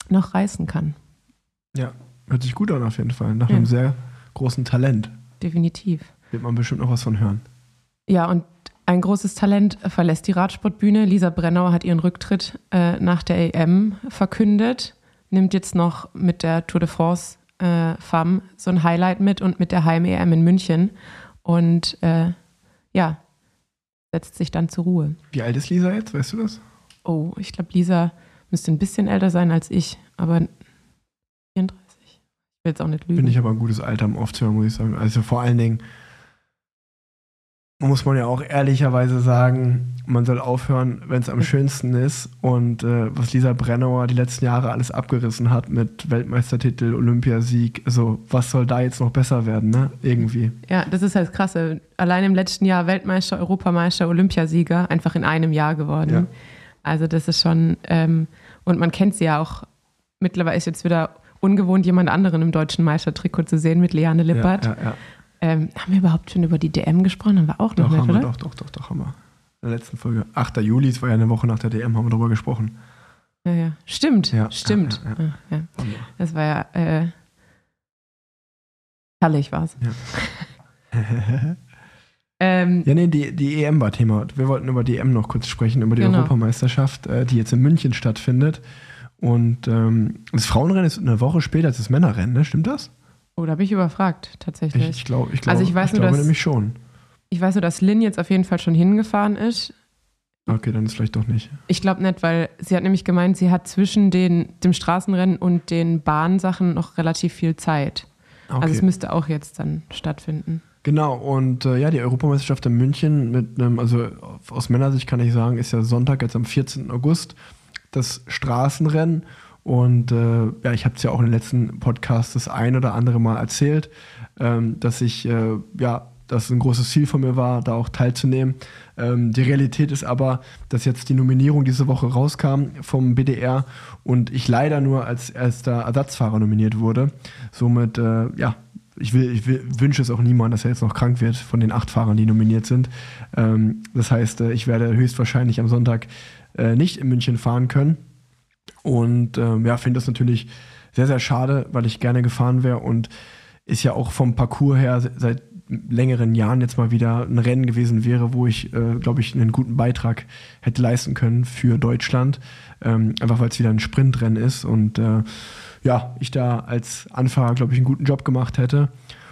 noch reißen kann. Ja, hört sich gut an auf jeden Fall. Nach Ja. einem sehr großen Talent Definitiv. wird man bestimmt noch was von hören. Ja, und ein großes Talent verlässt die Radsportbühne. Lisa Brennauer hat ihren Rücktritt äh, nach der EM verkündet, nimmt jetzt noch mit der Tour de France äh, FAM so ein Highlight mit und mit der Heim-EM in München. Und äh, ja, setzt sich dann zur Ruhe. Wie alt ist Lisa jetzt? Weißt du das? Oh, ich glaube, Lisa müsste ein bisschen älter sein als ich, aber 34. Ich will jetzt auch nicht lügen. Bin ich aber ein gutes Alter, um aufzuhören, muss ich sagen. Also vor allen Dingen muss man ja auch ehrlicherweise sagen, man soll aufhören, wenn es am schönsten ist. Und äh, was Lisa Brennauer die letzten Jahre alles abgerissen hat mit Weltmeistertitel, Olympiasieg, also was soll da jetzt noch besser werden, ne? Irgendwie. Ja, das ist halt krass. Allein im letzten Jahr Weltmeister, Europameister, Olympiasieger, einfach in einem Jahr geworden. Ja. Also das ist schon, ähm, und man kennt sie ja auch, mittlerweile ist jetzt wieder ungewohnt, jemand anderen im deutschen Meistertrikot zu sehen mit Leane Lippert. Ja, ja. Ähm, haben wir überhaupt schon über die DM gesprochen? Haben wir auch noch Doch, nicht, oder? doch, doch, doch, doch, haben wir. In der letzten Folge. 8. Juli, es war ja eine Woche nach der DM, haben wir darüber gesprochen. Ja, ja. Stimmt, Ja, stimmt. ja, ja. Das war ja, äh, herrlich war es. Ja. Ähm, Ja, nee, die, die EM war Thema. Wir wollten über die EM noch kurz sprechen, über die Genau. Europameisterschaft, äh, die jetzt in München stattfindet. Und ähm, das Frauenrennen ist eine Woche später als das Männerrennen, ne? Stimmt das? Oh, da bin ich überfragt, tatsächlich. Ich, ich glaube ich glaub, Also ich weiß nur, glaube dass- nämlich schon. Ich weiß nur, dass Lynn jetzt auf jeden Fall schon hingefahren ist. Okay, dann ist vielleicht doch nicht. Ich glaube nicht, weil sie hat nämlich gemeint, sie hat zwischen den, dem Straßenrennen und den Bahnsachen noch relativ viel Zeit. Okay. Also es müsste auch jetzt dann stattfinden. Genau, und äh, ja, die Europameisterschaft in München mit einem, also aus Männersicht kann ich sagen, ist ja Sonntag, jetzt am 14. August, das Straßenrennen. Und äh, ja, ich habe es ja auch in den letzten Podcasts das ein oder andere Mal erzählt, ähm, dass ich, äh, ja, dass ein großes Ziel von mir war, da auch teilzunehmen. Ähm, die Realität ist aber, dass jetzt die Nominierung diese Woche rauskam vom BDR und ich leider nur als erster Ersatzfahrer nominiert wurde. Somit, äh, ja, ich, will, ich will, wünsche es auch niemandem, dass er jetzt noch krank wird von den acht Fahrern, die nominiert sind. Ähm, das heißt, äh, ich werde höchstwahrscheinlich am Sonntag äh, nicht in München fahren können. Und ähm, ja, finde das natürlich sehr, sehr schade, weil ich gerne gefahren wäre und ist ja auch vom Parcours her se- seit längeren Jahren jetzt mal wieder ein Rennen gewesen wäre, wo ich, äh, glaube ich, einen guten Beitrag hätte leisten können für Deutschland. Ähm, einfach weil es wieder ein Sprintrennen ist und äh, ja, ich da als Anfahrer, glaube ich, einen guten Job gemacht hätte.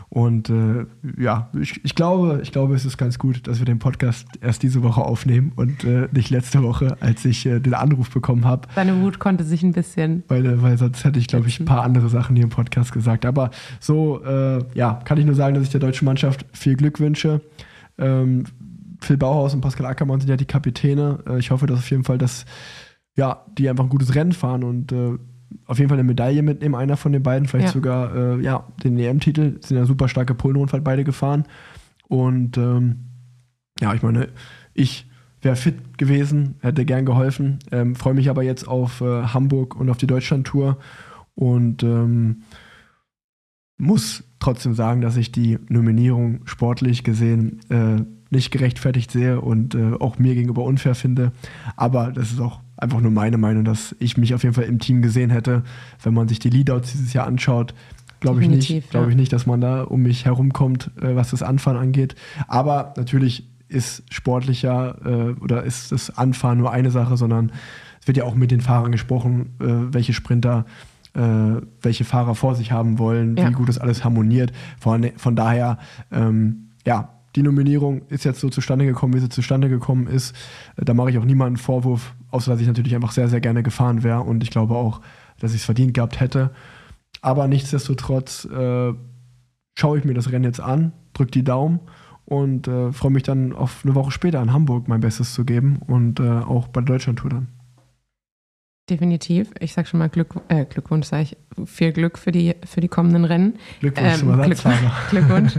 Und äh, ja, ich, ich, glaube, ich glaube, es ist ganz gut, dass wir den Podcast erst diese Woche aufnehmen und äh, nicht letzte Woche, als ich äh, den Anruf bekommen habe. Seine Wut konnte sich ein bisschen. Weil, äh, weil sonst hätte ich, glaube ich, ein paar andere Sachen hier im Podcast gesagt. Aber so, äh, ja, kann ich nur sagen, dass ich der deutschen Mannschaft viel Glück wünsche. Ähm, Phil Bauhaus und Pascal Ackermann sind ja die Kapitäne. Äh, ich hoffe, dass auf jeden Fall, dass ja, die einfach ein gutes Rennen fahren und auf jeden Fall eine Medaille mitnehmen, einer von den beiden, vielleicht Ja. sogar äh, ja, den EM-Titel. Sind ja super starke Polenrundfahrt beide gefahren. Und ähm, ja, ich meine, ich wäre fit gewesen, hätte gern geholfen. Ähm, Freue mich aber jetzt auf äh, Hamburg und auf die Deutschland-Tour und ähm, muss trotzdem sagen, dass ich die Nominierung sportlich gesehen äh, nicht gerechtfertigt sehe und äh, auch mir gegenüber unfair finde. Aber das ist auch einfach nur meine Meinung, dass ich mich auf jeden Fall im Team gesehen hätte. Wenn man sich die Leadouts dieses Jahr anschaut, glaube ich nicht, glaube ich nicht, dass man da um mich herumkommt, äh, was das Anfahren angeht. Aber natürlich ist sportlicher äh, oder ist das Anfahren nur eine Sache, sondern es wird ja auch mit den Fahrern gesprochen, äh, welche Sprinter, äh, welche Fahrer vor sich haben wollen, Ja. wie gut das alles harmoniert. Von, von daher, ähm, ja, die Nominierung ist jetzt so zustande gekommen, wie sie zustande gekommen ist. Äh, Da mache ich auch niemanden Vorwurf, außer dass ich natürlich einfach sehr, sehr gerne gefahren wäre und ich glaube auch, dass ich es verdient gehabt hätte. Aber nichtsdestotrotz äh, schaue ich mir das Rennen jetzt an, drücke die Daumen und äh, freue mich dann auf eine Woche später in Hamburg mein Bestes zu geben und äh, auch bei der Deutschlandtour dann. Definitiv. Ich sag schon mal Glück, äh, Glückwunsch, sage ich. Viel Glück für die, für die kommenden Rennen. Glückwunsch Ähm, zum Ersatzfahrer. Glückwunsch.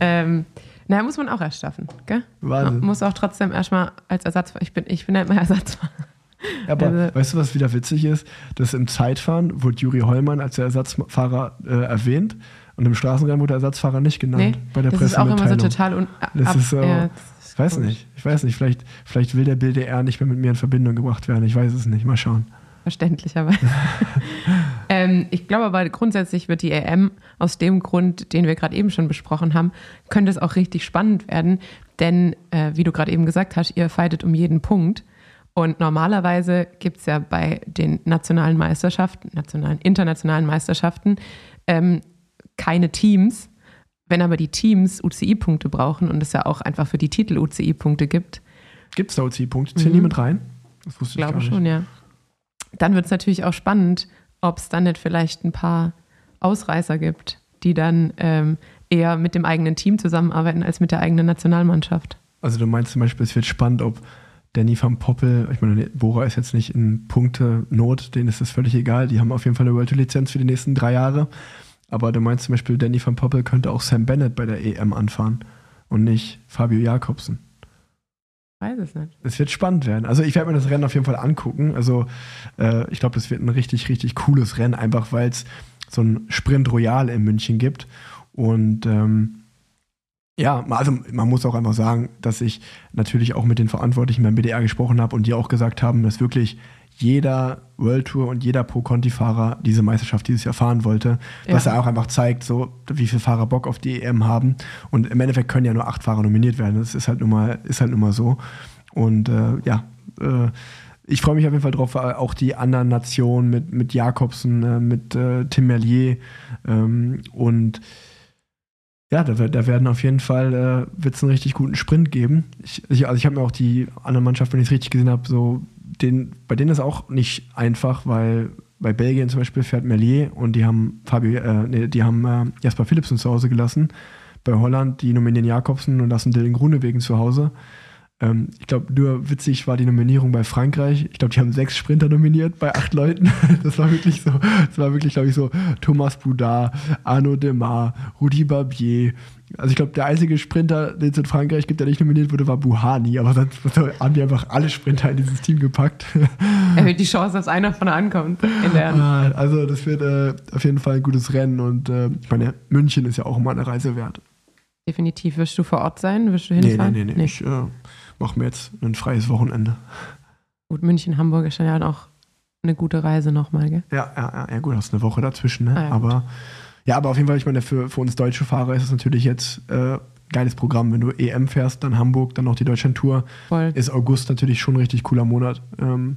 ähm, naja, muss man auch erst schaffen, gell? Wahnsinn. Man muss auch trotzdem erstmal als Ersatzfahrer, ich bin, ich bin halt mal Ersatzfahrer. Aber Also- weißt du, was wieder witzig ist? Dass im Zeitfahren wurde Juri Hollmann als der Ersatzfahrer äh, erwähnt und im Straßenrennen wurde der Ersatzfahrer nicht genannt Nee, bei der das ist auch immer so Pressemitteilung. total un Das ab- ist so- ja, das ist Ich weiß nicht, ich weiß nicht, vielleicht, vielleicht will der BDR nicht mehr mit mir in Verbindung gebracht werden, ich weiß es nicht, mal schauen. Verständlicherweise. ähm, ich glaube aber grundsätzlich wird die EM aus dem Grund, den wir gerade eben schon besprochen haben, könnte es auch richtig spannend werden. Denn, äh, wie du gerade eben gesagt hast, ihr fightet um jeden Punkt. Und normalerweise gibt es ja bei den nationalen Meisterschaften, nationalen, internationalen Meisterschaften, ähm, keine Teams. Wenn aber die Teams UCI-Punkte brauchen und es ja auch einfach für die Titel UCI-Punkte gibt, Gibt es da OC-Punkte? Zählen Mhm. die mit rein? Das wusste ich glaube gar nicht. schon, ja. Dann wird es natürlich auch spannend, ob es dann nicht vielleicht ein paar Ausreißer gibt, die dann ähm, eher mit dem eigenen Team zusammenarbeiten als mit der eigenen Nationalmannschaft. Also du meinst zum Beispiel, es wird spannend, ob Danny van Poppel, ich meine, Bora ist jetzt nicht in Punkte Not, denen ist das völlig egal. Die haben auf jeden Fall eine World Lizenz für die nächsten drei Jahre. Aber du meinst zum Beispiel, Danny van Poppel könnte auch Sam Bennett bei der EM anfahren und nicht Fabio Jakobsen. Weiß es nicht. Es wird spannend werden. Also ich werde mir das Rennen auf jeden Fall angucken. Also äh, ich glaube, das wird ein richtig, richtig cooles Rennen, einfach weil es so ein Sprint Royal in München gibt. Und ähm, ja, also man muss auch einfach sagen, dass ich natürlich auch mit den Verantwortlichen beim BDR gesprochen habe und die auch gesagt haben, dass wirklich jeder World Tour und jeder Pro-Conti-Fahrer diese Meisterschaft dieses Jahr fahren wollte. Was Ja. ja auch einfach zeigt, so wie viele Fahrer Bock auf die EM haben. Und im Endeffekt können ja nur acht Fahrer nominiert werden. Das ist halt nun mal, ist halt nun mal so. Und äh, ja, äh, ich freue mich auf jeden Fall drauf, auch die anderen Nationen mit, mit Jakobsen, äh, mit äh, Tim Merlier ähm, und ja, da, da, werden auf jeden Fall äh, wird's einen richtig guten Sprint geben. Ich, ich, also ich habe mir auch die andere Mannschaft, wenn ich es richtig gesehen habe, so den, bei denen ist auch nicht einfach, weil bei Belgien zum Beispiel fährt Merlier und die haben Fabio, äh, nee, die haben äh, Jasper Philipsen zu Hause gelassen. Bei Holland, die nominieren Jakobsen und lassen Dylan Grunewegen zu Hause. Ähm, ich glaube, nur witzig war die Nominierung bei Frankreich. Ich glaube, die haben sechs Sprinter nominiert bei acht Leuten. Das war wirklich so, das war wirklich, glaube ich, so Thomas Boudard, Arnaud Demar, Rudi Barbier. Also ich glaube, der einzige Sprinter, den es in Frankreich gibt, der nicht nominiert wurde, war Buhani. Aber sonst haben die einfach alle Sprinter in dieses Team gepackt. Erhöht die Chance, dass einer von ankommt. Ah, also das wird äh, auf jeden Fall ein gutes Rennen. Und äh, ich meine, München ist ja auch immer eine Reise wert. Definitiv. Wirst du vor Ort sein? Wirst du hinfahren? Nee, nee, nee. nee. Ich, äh, mache mir jetzt ein freies Wochenende. Gut, München, Hamburg ist ja auch eine gute Reise nochmal, gell? Ja, ja, ja, gut, hast eine Woche dazwischen, ne? Ah, ja, aber ja, aber auf jeden Fall, ich meine, für, für uns deutsche Fahrer ist es natürlich jetzt äh, geiles Programm. Wenn du EM fährst, dann Hamburg, dann noch die Deutschland-Tour. Ist August natürlich schon ein richtig cooler Monat. Ähm,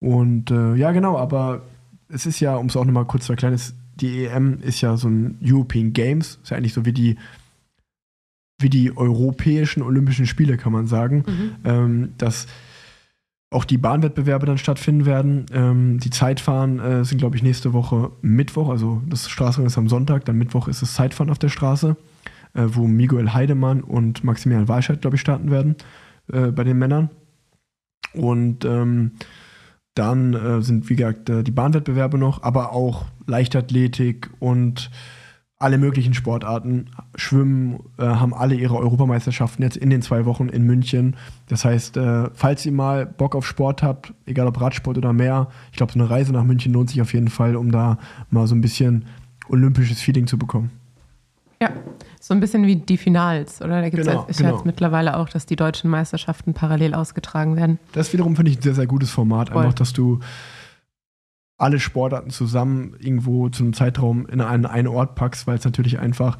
und äh, ja, genau, aber es ist ja, um es auch nochmal kurz zu erklären, ist, die EM ist ja so ein European Games, ist ja eigentlich so wie die wie die europäischen Olympischen Spiele, kann man sagen. Mhm. Ähm, dass auch die Bahnwettbewerbe dann stattfinden werden. Ähm, die Zeitfahren äh, sind, glaube ich, nächste Woche Mittwoch. Also das Straßenrennen ist am Sonntag, dann Mittwoch ist das Zeitfahren auf der Straße, äh, wo Miguel Heidemann und Maximilian Walscheid, glaube ich, starten werden äh, bei den Männern. Und ähm, dann äh, sind, wie gesagt, äh, die Bahnwettbewerbe noch, aber auch Leichtathletik und alle möglichen Sportarten. Schwimmen äh, haben alle ihre Europameisterschaften jetzt in den zwei Wochen in München. Das heißt, äh, falls ihr mal Bock auf Sport habt, egal ob Radsport oder mehr, ich glaube, so eine Reise nach München lohnt sich auf jeden Fall, um da mal so ein bisschen olympisches Feeling zu bekommen. Ja, so ein bisschen wie die Finals, oder? Da gibt es genau, genau. jetzt mittlerweile auch, dass die deutschen Meisterschaften parallel ausgetragen werden. Das wiederum finde ich ein sehr, sehr gutes Format. Voll. Einfach, dass du alle Sportarten zusammen irgendwo zu einem Zeitraum in einen, einen Ort packst, weil es natürlich einfach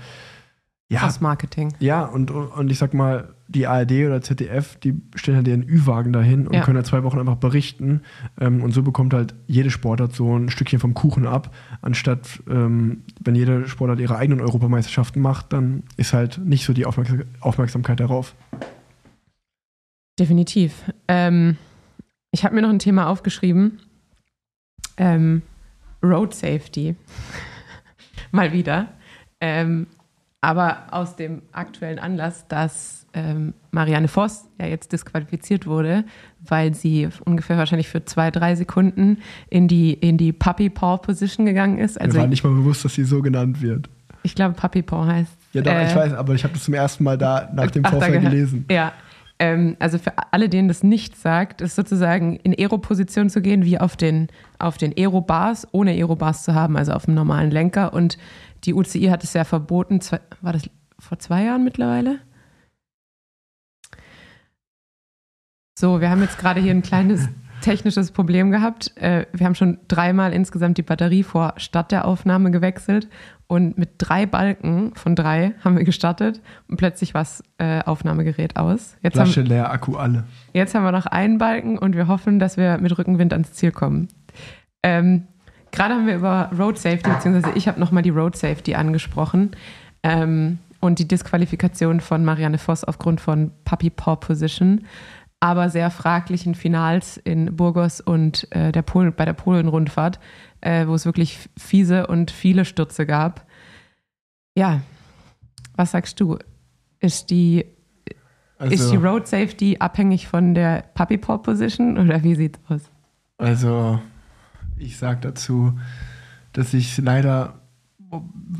ja, das Marketing. Ja, und, und ich sag mal, die ARD oder ZDF, die stellen halt ihren Ü-Wagen dahin und ja. können halt zwei Wochen einfach berichten. Ähm, und so bekommt halt jede Sportart so ein Stückchen vom Kuchen ab, anstatt ähm, wenn jede Sportart ihre eigenen Europameisterschaften macht, dann ist halt nicht so die Aufmerksam Aufmerksamkeit darauf. Definitiv. Ähm, ich habe mir noch ein Thema aufgeschrieben, ähm, Road Safety. Mal wieder. Ähm, aber aus dem aktuellen Anlass, dass ähm, Marianne Voss ja jetzt disqualifiziert wurde, weil sie ungefähr wahrscheinlich für zwei, drei Sekunden in die, in die Puppy Paw Position gegangen ist. Also Mir war nicht mal bewusst, dass sie so genannt wird. Ich glaube, Puppy Paw heißt. Ja, doch, äh, ich weiß, aber ich habe das zum ersten Mal da nach dem Vorfall gelesen. Ja, ähm, also für alle, denen das nicht sagt, ist sozusagen in Aero-Position zu gehen, wie auf den, auf den Aero-Bars, ohne Aero-Bars zu haben, also auf dem normalen Lenker. Und die UCI hat es ja verboten, war das vor zwei Jahren mittlerweile? So, wir haben jetzt gerade hier ein kleines technisches Problem gehabt. Äh, wir haben schon dreimal insgesamt die Batterie vor Stadt der Aufnahme gewechselt und mit drei Balken von drei haben wir gestartet und plötzlich war das äh, Aufnahmegerät aus. Jetzt Flasche haben, leer, Akku alle. Jetzt haben wir noch einen Balken und wir hoffen, dass wir mit Rückenwind ans Ziel kommen. Ähm, Gerade haben wir über Road Safety, beziehungsweise ich habe nochmal die Road Safety angesprochen ähm, und die Disqualifikation von Marianne Voss aufgrund von Puppy Paw Position aber sehr fraglichen Finals in Burgos und äh, der Polen, bei der Polen-Rundfahrt, äh, wo es wirklich fiese und viele Stürze gab. Ja, was sagst du? Ist die, also, ist die Road Safety abhängig von der Puppy Paw Position oder wie sieht's aus? Also, ich sag dazu, dass ich leider,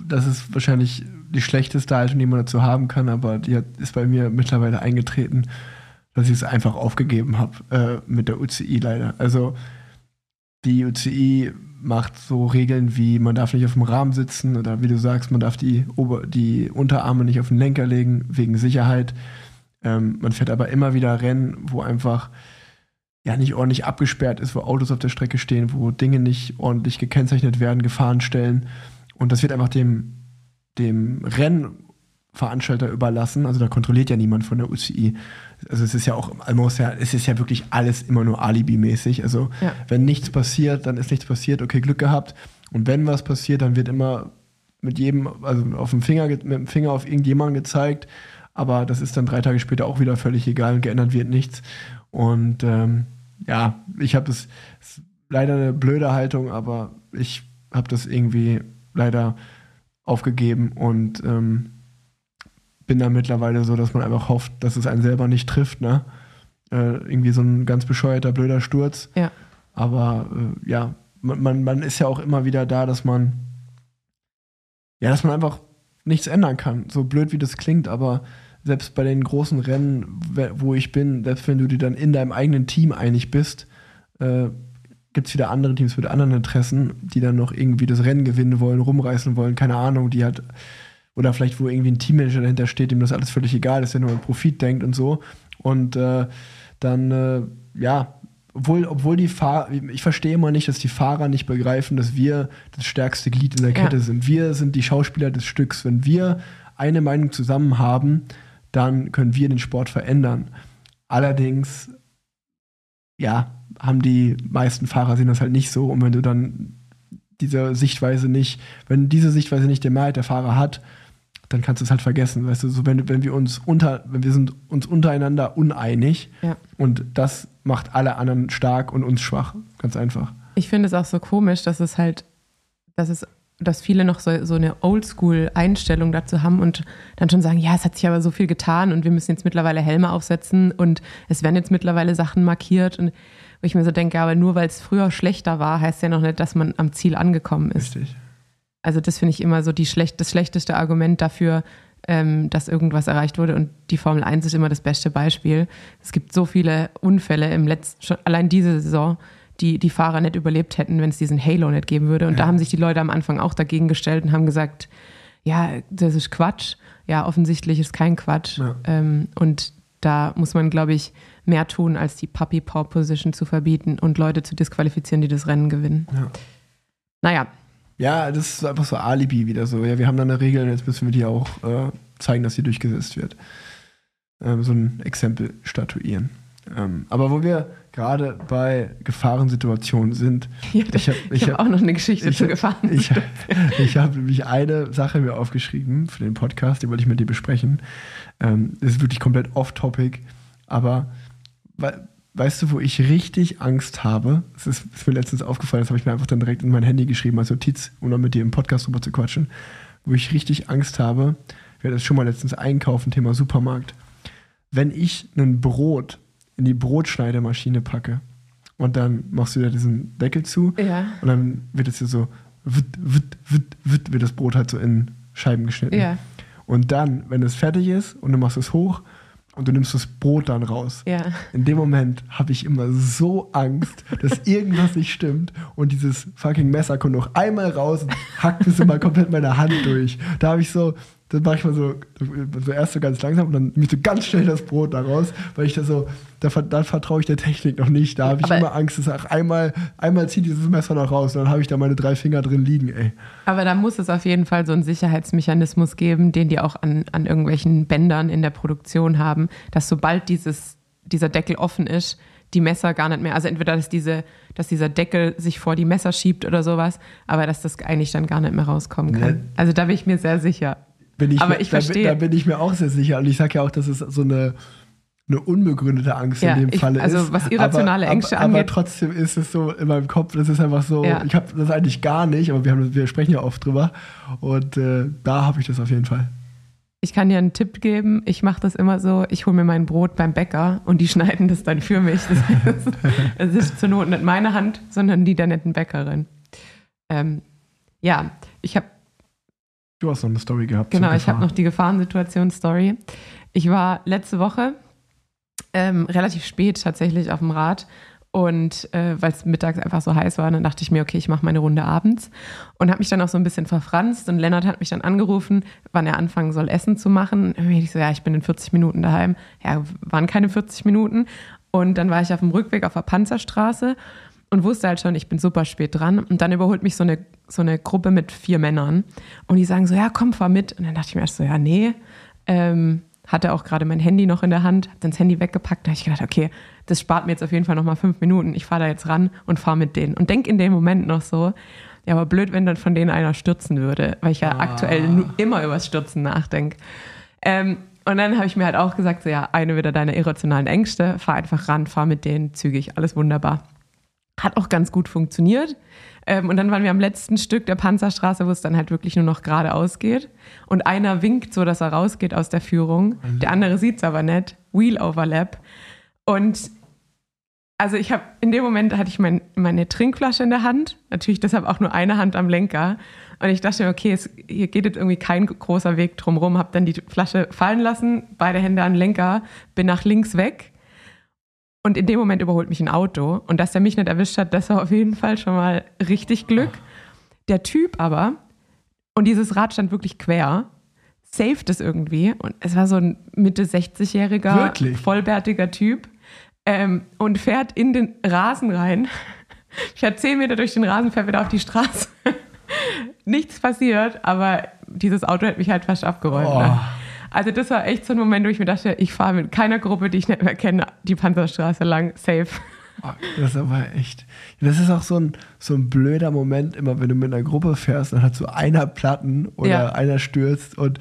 das ist wahrscheinlich die schlechteste Haltung, die man dazu haben kann, aber die hat, ist bei mir mittlerweile eingetreten dass ich es einfach aufgegeben habe äh, mit der UCI leider. Also die UCI macht so Regeln wie, man darf nicht auf dem Rahmen sitzen oder wie du sagst, man darf die, Ober die Unterarme nicht auf den Lenker legen wegen Sicherheit. Ähm, man fährt aber immer wieder Rennen, wo einfach ja nicht ordentlich abgesperrt ist, wo Autos auf der Strecke stehen, wo Dinge nicht ordentlich gekennzeichnet werden, Gefahrenstellen. Und das wird einfach dem, dem Rennen Veranstalter überlassen. Also da kontrolliert ja niemand von der UCI. Also es ist ja auch, almost ja, es ist ja wirklich alles immer nur Alibi-mäßig. Also Ja. wenn nichts passiert, dann ist nichts passiert, okay, Glück gehabt. Und wenn was passiert, dann wird immer mit jedem, also auf dem Finger, ge- mit dem Finger auf irgendjemanden gezeigt. Aber das ist dann drei Tage später auch wieder völlig egal und geändert wird nichts. Und ähm, ja, ich habe das ist leider eine blöde Haltung, aber ich habe das irgendwie leider aufgegeben und ähm, bin da mittlerweile so, dass man einfach hofft, dass es einen selber nicht trifft, ne? Äh, irgendwie so ein ganz bescheuerter, blöder Sturz. Ja. Aber äh, ja, man, man, man ist ja auch immer wieder da, dass man ja, dass man einfach nichts ändern kann. So blöd wie das klingt, aber selbst bei den großen Rennen, wo ich bin, selbst wenn du dir dann in deinem eigenen Team einig bist, äh, gibt es wieder andere Teams mit anderen Interessen, die dann noch irgendwie das Rennen gewinnen wollen, rumreißen wollen, keine Ahnung, die halt, oder vielleicht wo irgendwie ein Teammanager dahinter steht, dem das alles völlig egal ist, der nur an Profit denkt und so. Und äh, dann, äh, ja, obwohl, obwohl die Fahrer, ich verstehe immer nicht, dass die Fahrer nicht begreifen, dass wir das stärkste Glied in der Ja. Kette sind. Wir sind die Schauspieler des Stücks. Wenn wir eine Meinung zusammen haben, dann können wir den Sport verändern. Allerdings, ja, haben die meisten Fahrer sehen das halt nicht so. Und wenn du dann diese Sichtweise nicht, wenn diese Sichtweise nicht die Mehrheit der Fahrer hat, dann kannst du es halt vergessen. Weißt du, so wenn, wenn wir uns unter, wenn wir sind uns untereinander uneinig Ja. und das macht alle anderen stark und uns schwach. Ganz einfach. Ich finde es auch so komisch, dass es halt, dass es, dass viele noch so, so eine Oldschool-Einstellung dazu haben und dann schon sagen, ja, es hat sich aber so viel getan und wir müssen jetzt mittlerweile Helme aufsetzen und es werden jetzt mittlerweile Sachen markiert und wo ich mir so denke, aber nur weil es früher schlechter war, heißt ja noch nicht, dass man am Ziel angekommen ist. Richtig. Also das finde ich immer so die schlecht, das schlechteste Argument dafür, ähm, dass irgendwas erreicht wurde. Und die Formel 1 ist immer das beste Beispiel. Es gibt so viele Unfälle im letzten, schon allein diese Saison, die die Fahrer nicht überlebt hätten, wenn es diesen Halo nicht geben würde. Und da haben sich die Leute am Anfang auch dagegen gestellt und haben gesagt, ja, das ist Quatsch. Ja, offensichtlich ist kein Quatsch. Ja. Ähm, und da muss man, glaube ich, mehr tun, als die Puppy Paw Position zu verbieten und Leute zu disqualifizieren, die das Rennen gewinnen. Ja. Naja, Ja, das ist einfach so Alibi wieder so. Ja, wir haben da eine Regel und jetzt müssen wir die auch äh, zeigen, dass sie durchgesetzt wird. Ähm, so ein Exempel statuieren. Ähm, aber wo wir gerade bei Gefahrensituationen sind, Ja, Ich hab- habe hab- auch noch eine Geschichte ich zu hab- gefahren. ich, ich habe nämlich eine Sache mir aufgeschrieben für den Podcast, die wollte ich mit dir besprechen. Ähm, das ist wirklich komplett off-topic, aber we weißt du, wo ich richtig Angst habe? Das ist, ist mir letztens aufgefallen, das habe ich mir einfach dann direkt in mein Handy geschrieben als Notiz, um dann mit dir im Podcast drüber zu quatschen. Wo ich richtig Angst habe, wir hatten das schon mal letztens einkaufen, Thema Supermarkt. Wenn ich ein Brot in die Brotschneidemaschine packe und dann machst du da diesen Deckel zu ja, und dann wird es hier so, witt, witt, witt, witt, wird das Brot halt so in Scheiben geschnitten. ja, Und dann, wenn es fertig ist und du machst es hoch und du nimmst das Brot dann raus, ja. in dem Moment habe ich immer so Angst, dass irgendwas nicht stimmt und dieses fucking Messer kommt noch einmal raus und hackt es immer komplett meine Hand durch. Da habe ich so, dann mache ich mal so, so erst so ganz langsam und dann nehme ich so ganz schnell das Brot da raus, weil ich da so, da, da vertraue ich der Technik noch nicht. Da habe ich Aber- immer Angst, dass auch einmal, einmal zieht dieses Messer noch raus und dann habe ich da meine drei Finger drin liegen, ey. Aber da muss es auf jeden Fall so einen Sicherheitsmechanismus geben, den die auch an, an irgendwelchen Bändern in der Produktion haben, dass sobald dieses, dieser Deckel offen ist, die Messer gar nicht mehr, also entweder dass, diese, dass dieser Deckel sich vor die Messer schiebt oder sowas, aber dass das eigentlich dann gar nicht mehr rauskommen kann. Nee. Also da bin ich mir sehr sicher. Bin ich Aber mir, ich da, bin- verstehe. Da bin ich mir auch sehr sicher. Und ich sage ja auch, dass es so eine, eine unbegründete Angst Ja, in dem ich- Falle also ist. was irrationale aber, Ängste aber, Aber angeht- trotzdem ist es so in meinem Kopf, das ist einfach so, Ja. ich habe das eigentlich gar nicht, aber wir, haben, wir sprechen ja oft drüber. Und äh, da habe ich das auf jeden Fall. Ich kann dir einen Tipp geben. Ich mache das immer so, ich hole mir mein Brot beim Bäcker und die schneiden das dann für mich. Das heißt, es ist zur Not nicht meine Hand, sondern die der netten Bäckerin. Ähm, ja, ich habe Du hast noch eine Story gehabt. Genau, ich habe noch die Gefahrensituation-Story. Ich war letzte Woche ähm, relativ spät tatsächlich auf dem Rad und äh, weil es mittags einfach so heiß war, dann dachte ich mir, okay, ich mache meine Runde abends und habe mich dann auch so ein bisschen verfranst und Lennart hat mich dann angerufen, wann er anfangen soll, Essen zu machen. Und ich so, ja, ich bin in 40 Minuten daheim. Ja, waren keine 40 Minuten und dann war ich auf dem Rückweg auf der Panzerstraße und wusste halt schon, ich bin super spät dran. Und dann überholt mich so eine so eine Gruppe mit vier Männern und die sagen so, ja, komm, fahr mit. Und dann dachte ich mir erst so, ja, nee. Ähm, hatte auch gerade mein Handy noch in der Hand, hab dann das Handy weggepackt. Da habe ich gedacht, okay, das spart mir jetzt auf jeden Fall nochmal fünf Minuten. Ich fahre da jetzt ran und fahre mit denen. Und denk in dem Moment noch so, ja, aber blöd, wenn dann von denen einer stürzen würde, weil ich ja ah. aktuell immer übers Stürzen nachdenke. Ähm, und dann habe ich mir halt auch gesagt, so ja, eine wieder deine irrationalen Ängste, fahr einfach ran, fahr mit denen zügig, alles wunderbar. Hat auch ganz gut funktioniert. Ähm, und dann waren wir am letzten Stück der Panzerstraße, wo es dann halt wirklich nur noch geradeaus geht. Und einer winkt so, dass er rausgeht aus der Führung. Der andere sieht es aber nicht. Wheel Overlap. Und also ich habe in dem Moment hatte ich mein, meine Trinkflasche in der Hand, natürlich deshalb auch nur eine Hand am Lenker. Und ich dachte mir, okay, es, hier geht jetzt irgendwie kein großer Weg drumherum. Habe dann die Flasche fallen lassen, beide Hände am Lenker, bin nach links weg. Und in dem Moment überholt mich ein Auto. Und dass er mich nicht erwischt hat, das war auf jeden Fall schon mal richtig Glück. Der Typ aber, und dieses Rad stand wirklich quer, saved es irgendwie. Und es war so ein Mitte 60-jähriger, vollbärtiger Typ ähm, und fährt in den Rasen rein. Ich fährt zehn Meter durch den Rasen, fährt wieder auf die Straße. Nichts passiert, aber dieses Auto hat mich halt fast abgeräumt. Ne? Oh. Ne? Also das war echt so ein Moment, wo ich mir dachte, ich fahre mit keiner Gruppe, die ich nicht mehr kenne, die Panzerstraße lang, safe. Oh, das ist aber echt. Das ist auch so ein, so ein blöder Moment, immer wenn du mit einer Gruppe fährst, dann hat so einer Platten oder ja. einer stürzt und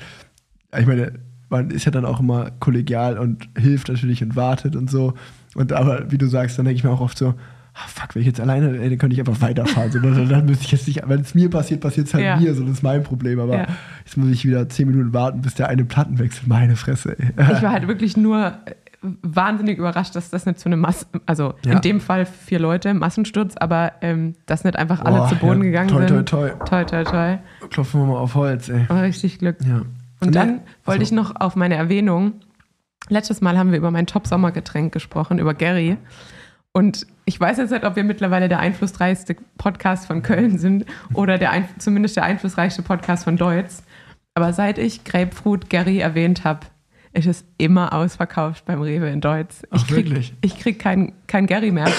ich meine, man ist ja dann auch immer kollegial und hilft natürlich und wartet und so. Und aber wie du sagst, dann denke ich mir auch oft so, ah, fuck, wenn ich jetzt alleine, ey, dann könnte ich einfach weiterfahren. So, dann, dann müsste ich jetzt nicht, wenn es mir passiert, passiert es halt ja. mir, so das ist mein Problem. Aber ja. jetzt muss ich wieder zehn Minuten warten, bis der eine Platten wechselt. Meine Fresse, ey. Ich war halt wirklich nur äh, wahnsinnig überrascht, dass das nicht so eine Masse, also ja. in dem Fall vier Leute, Massensturz, aber ähm, dass nicht einfach alle oh, zu Boden gegangen toi, sind. Toi, toi, toi. Toi, toi. Klopfen wir mal auf Holz, ey. Aber richtig Glück. Ja. Und dann wollte also. ich noch auf meine Erwähnung Letztes Mal haben wir über mein Top-Sommergetränk gesprochen, über Gary. Und ich weiß jetzt nicht, ob wir mittlerweile der einflussreichste Podcast von Köln sind oder der zumindest der einflussreichste Podcast von Deutsch. Aber seit ich Grapefruit Gary erwähnt habe, ist es immer ausverkauft beim Rewe in Deutsch. Ich krieg, wirklich? Ich krieg kein, kein Gary mehr.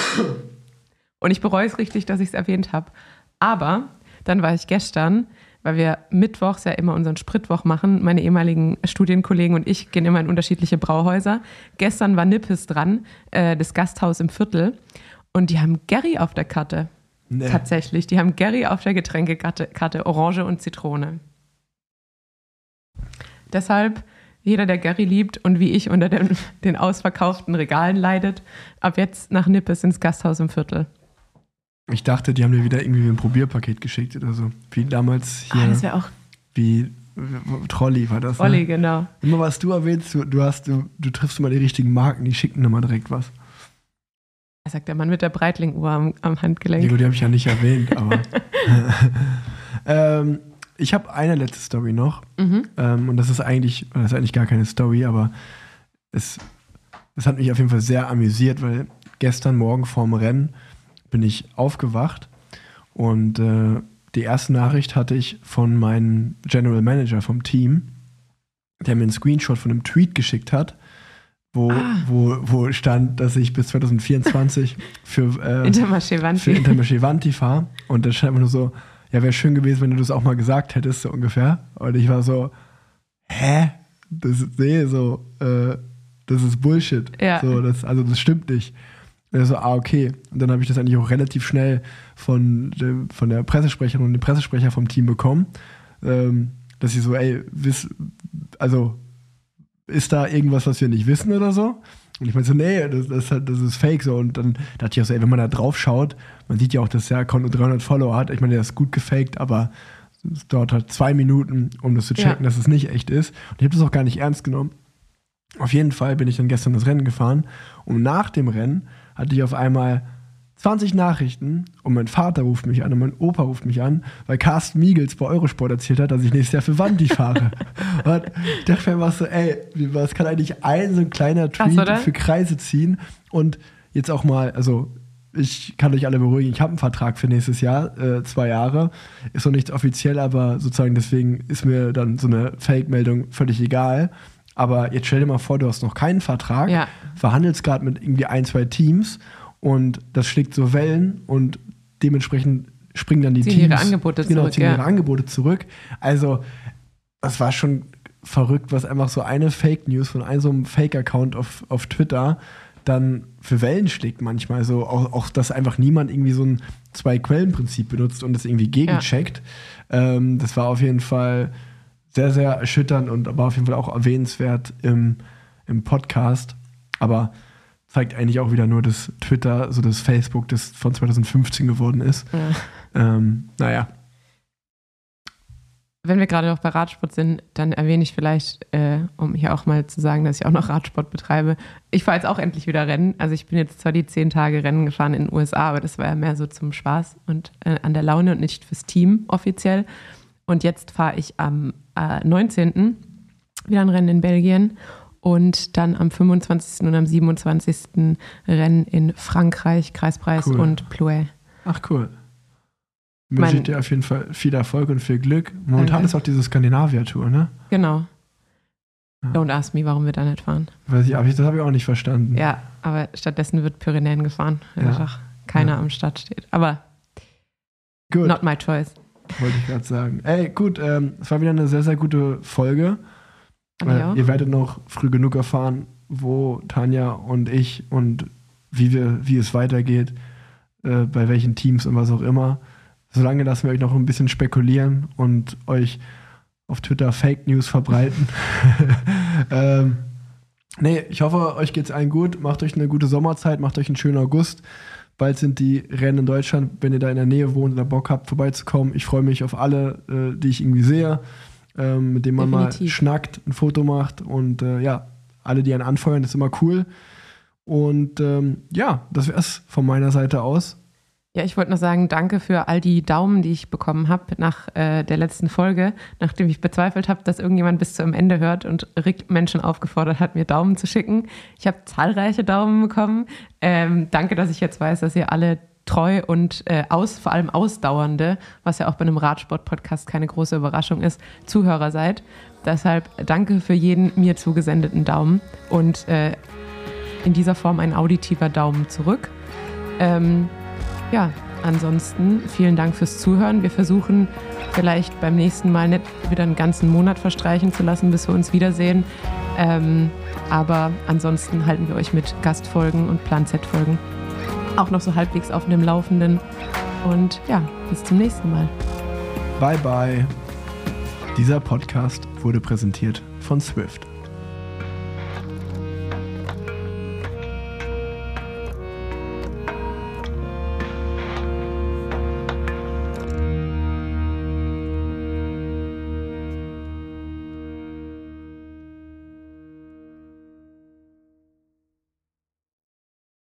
Und ich bereue es richtig, dass ich es erwähnt habe. Aber dann war ich gestern weil wir mittwochs ja immer unseren Spritwoch machen. Meine ehemaligen Studienkollegen und ich gehen immer in unterschiedliche Brauhäuser. Gestern war Nippes dran, äh, das Gasthaus im Viertel. Und die haben Gary auf der Karte. Nee. Tatsächlich. Die haben Gary auf der Getränkekarte, Karte, Orange und Zitrone. Deshalb, jeder, der Gary liebt und wie ich unter den, den ausverkauften Regalen leidet, ab jetzt nach Nippes ins Gasthaus im Viertel. Ich dachte, die haben dir wieder irgendwie ein Probierpaket geschickt oder so. Wie damals hier. Ah, das wäre auch. Wie Trolli war das. Trolli, ne? genau. Immer was du erwähnst, du, hast, du, du triffst immer die richtigen Marken, die schicken immer direkt was. Sagt der Mann mit der Breitling-Uhr am, am Handgelenk. Ja, gut, die habe ich ja nicht erwähnt, aber. ähm, ich habe eine letzte Story noch. Mhm. Ähm, und das ist eigentlich, das ist eigentlich gar keine Story, aber es, es hat mich auf jeden Fall sehr amüsiert, weil gestern Morgen vorm Rennen bin ich aufgewacht und äh, die erste Nachricht hatte ich von meinem General Manager vom Team, der mir einen Screenshot von einem Tweet geschickt hat, wo, ah. wo, wo stand, dass ich bis 2024 für, äh, Intermarché Intermarché Vanti fahre. Und da stand einfach nur so, ja, wäre schön gewesen, wenn du das auch mal gesagt hättest, so ungefähr. Und ich war so, hä? Das nee, so, äh, das ist Bullshit. Ja. So, das, also das stimmt nicht. Und er so, ah, okay. Und dann habe ich das eigentlich auch relativ schnell von, de, von der Pressesprecherin und dem Pressesprecher vom Team bekommen, ähm, dass sie so, ey, wiss, also ist da irgendwas, was wir nicht wissen oder so? Und ich meinte so, nee, das, das, das, ist fake so. Und dann dachte ich auch so, ey, wenn man da drauf schaut, man sieht ja auch, dass der Account nur 300 Follower hat. Ich meine, der ist gut gefaked, aber es dauert halt zwei Minuten, um das zu checken, ja. dass es nicht echt ist. Und ich habe das auch gar nicht ernst genommen. Auf jeden Fall bin ich dann gestern das Rennen gefahren und nach dem Rennen hatte ich auf einmal 20 Nachrichten und mein Vater ruft mich an und mein Opa ruft mich an, weil Carsten Miegels bei Eurosport erzählt hat, dass ich nächstes Jahr für Wandi fahre. und ich dachte mir immer so, ey, was kann eigentlich ein so ein kleiner Tweet Krass, für Kreise ziehen und jetzt auch mal, also ich kann euch alle beruhigen, ich habe einen Vertrag für nächstes Jahr, äh, zwei Jahre. Ist noch nicht offiziell, aber sozusagen deswegen ist mir dann so eine Fake-Meldung völlig egal. Aber jetzt stell dir mal vor, du hast noch keinen Vertrag, ja. verhandelst gerade mit irgendwie ein, zwei Teams und das schlägt so Wellen und dementsprechend springen dann die Ziehen Teams. ihre Angebote genau, zurück, ziehen ja. ihre Angebote zurück. Also, das war schon verrückt, was einfach so eine Fake News von einem so einem Fake-Account auf, auf Twitter dann für Wellen schlägt manchmal. Also auch, auch, dass einfach niemand irgendwie so ein Zwei-Quellen-Prinzip benutzt und das irgendwie gegencheckt. Ähm, das war auf jeden Fall sehr, sehr erschütternd und aber auf jeden Fall auch erwähnenswert im, im Podcast. Aber zeigt eigentlich auch wieder nur, dass Twitter, so das Facebook, das von 2015 geworden ist. Ja. Ähm, naja, Wenn wir gerade noch bei Radsport sind, dann erwähne ich vielleicht, äh, um hier auch mal zu sagen, dass ich auch noch Radsport betreibe. Ich fahre jetzt auch endlich wieder Rennen. Also ich bin jetzt zwar die zehn Tage Rennen gefahren in den USA, aber das war ja mehr so zum Spaß und äh, an der Laune und nicht fürs Team offiziell. Und jetzt fahre ich am äh, 19. wieder ein Rennen in Belgien und dann am 25. und am 27. Rennen in Frankreich, Kreispreis Cool. und Plouay. ach cool. Wünsche ich dir auf jeden Fall viel Erfolg und viel Glück. Momentan Danke. ist auch diese Skandinavia-Tour, ne? Genau. Ja. Don't ask me, warum wir da nicht fahren. Weiß ich, das habe ich auch nicht verstanden. Ja, aber stattdessen wird Pyrenäen gefahren, Ja. einfach keiner Ja. am Start steht. Aber Gut, not my choice. Wollte ich gerade sagen. Ey, gut, ähm, es war wieder eine sehr, sehr gute Folge. Fand ich Äh, ihr werdet noch früh genug erfahren, wo Tanja und ich und wie, wir, wie es weitergeht, äh, bei welchen Teams und was auch immer. Solange lassen wir euch noch ein bisschen spekulieren und euch auf Twitter Fake News verbreiten. ähm, nee, ich hoffe, euch geht's allen gut. Macht euch eine gute Sommerzeit, macht euch einen schönen August. Bald sind die Rennen in Deutschland, wenn ihr da in der Nähe wohnt oder Bock habt, vorbeizukommen. Ich freue mich auf alle, äh, die ich irgendwie sehe, ähm, mit denen man mal Definitiv. schnackt, ein Foto macht und äh, ja, alle, die einen anfeuern, das ist immer cool. Und ähm, ja, das wär's von meiner Seite aus. Ja, ich wollte noch sagen, danke für all die Daumen, die ich bekommen habe nach äh, der letzten Folge, nachdem ich bezweifelt habe, dass irgendjemand bis zum Ende hört und Rick Menschen aufgefordert hat, mir Daumen zu schicken. Ich habe zahlreiche Daumen bekommen. Ähm, danke, dass ich jetzt weiß, dass ihr alle treu und äh, aus, vor allem ausdauernde, was ja auch bei einem Radsport-Podcast keine große Überraschung ist, Zuhörer seid. Deshalb danke für jeden mir zugesendeten Daumen und äh, in dieser Form ein auditiver Daumen zurück. Ähm, ja, ansonsten vielen Dank fürs Zuhören. Wir versuchen vielleicht beim nächsten Mal nicht wieder einen ganzen Monat verstreichen zu lassen, bis wir uns wiedersehen. Ähm, aber ansonsten halten wir euch mit Gastfolgen und Plan-Z-Folgen auch noch so halbwegs auf dem Laufenden. Und ja, bis zum nächsten Mal. Bye bye. Dieser Podcast wurde präsentiert von Swift.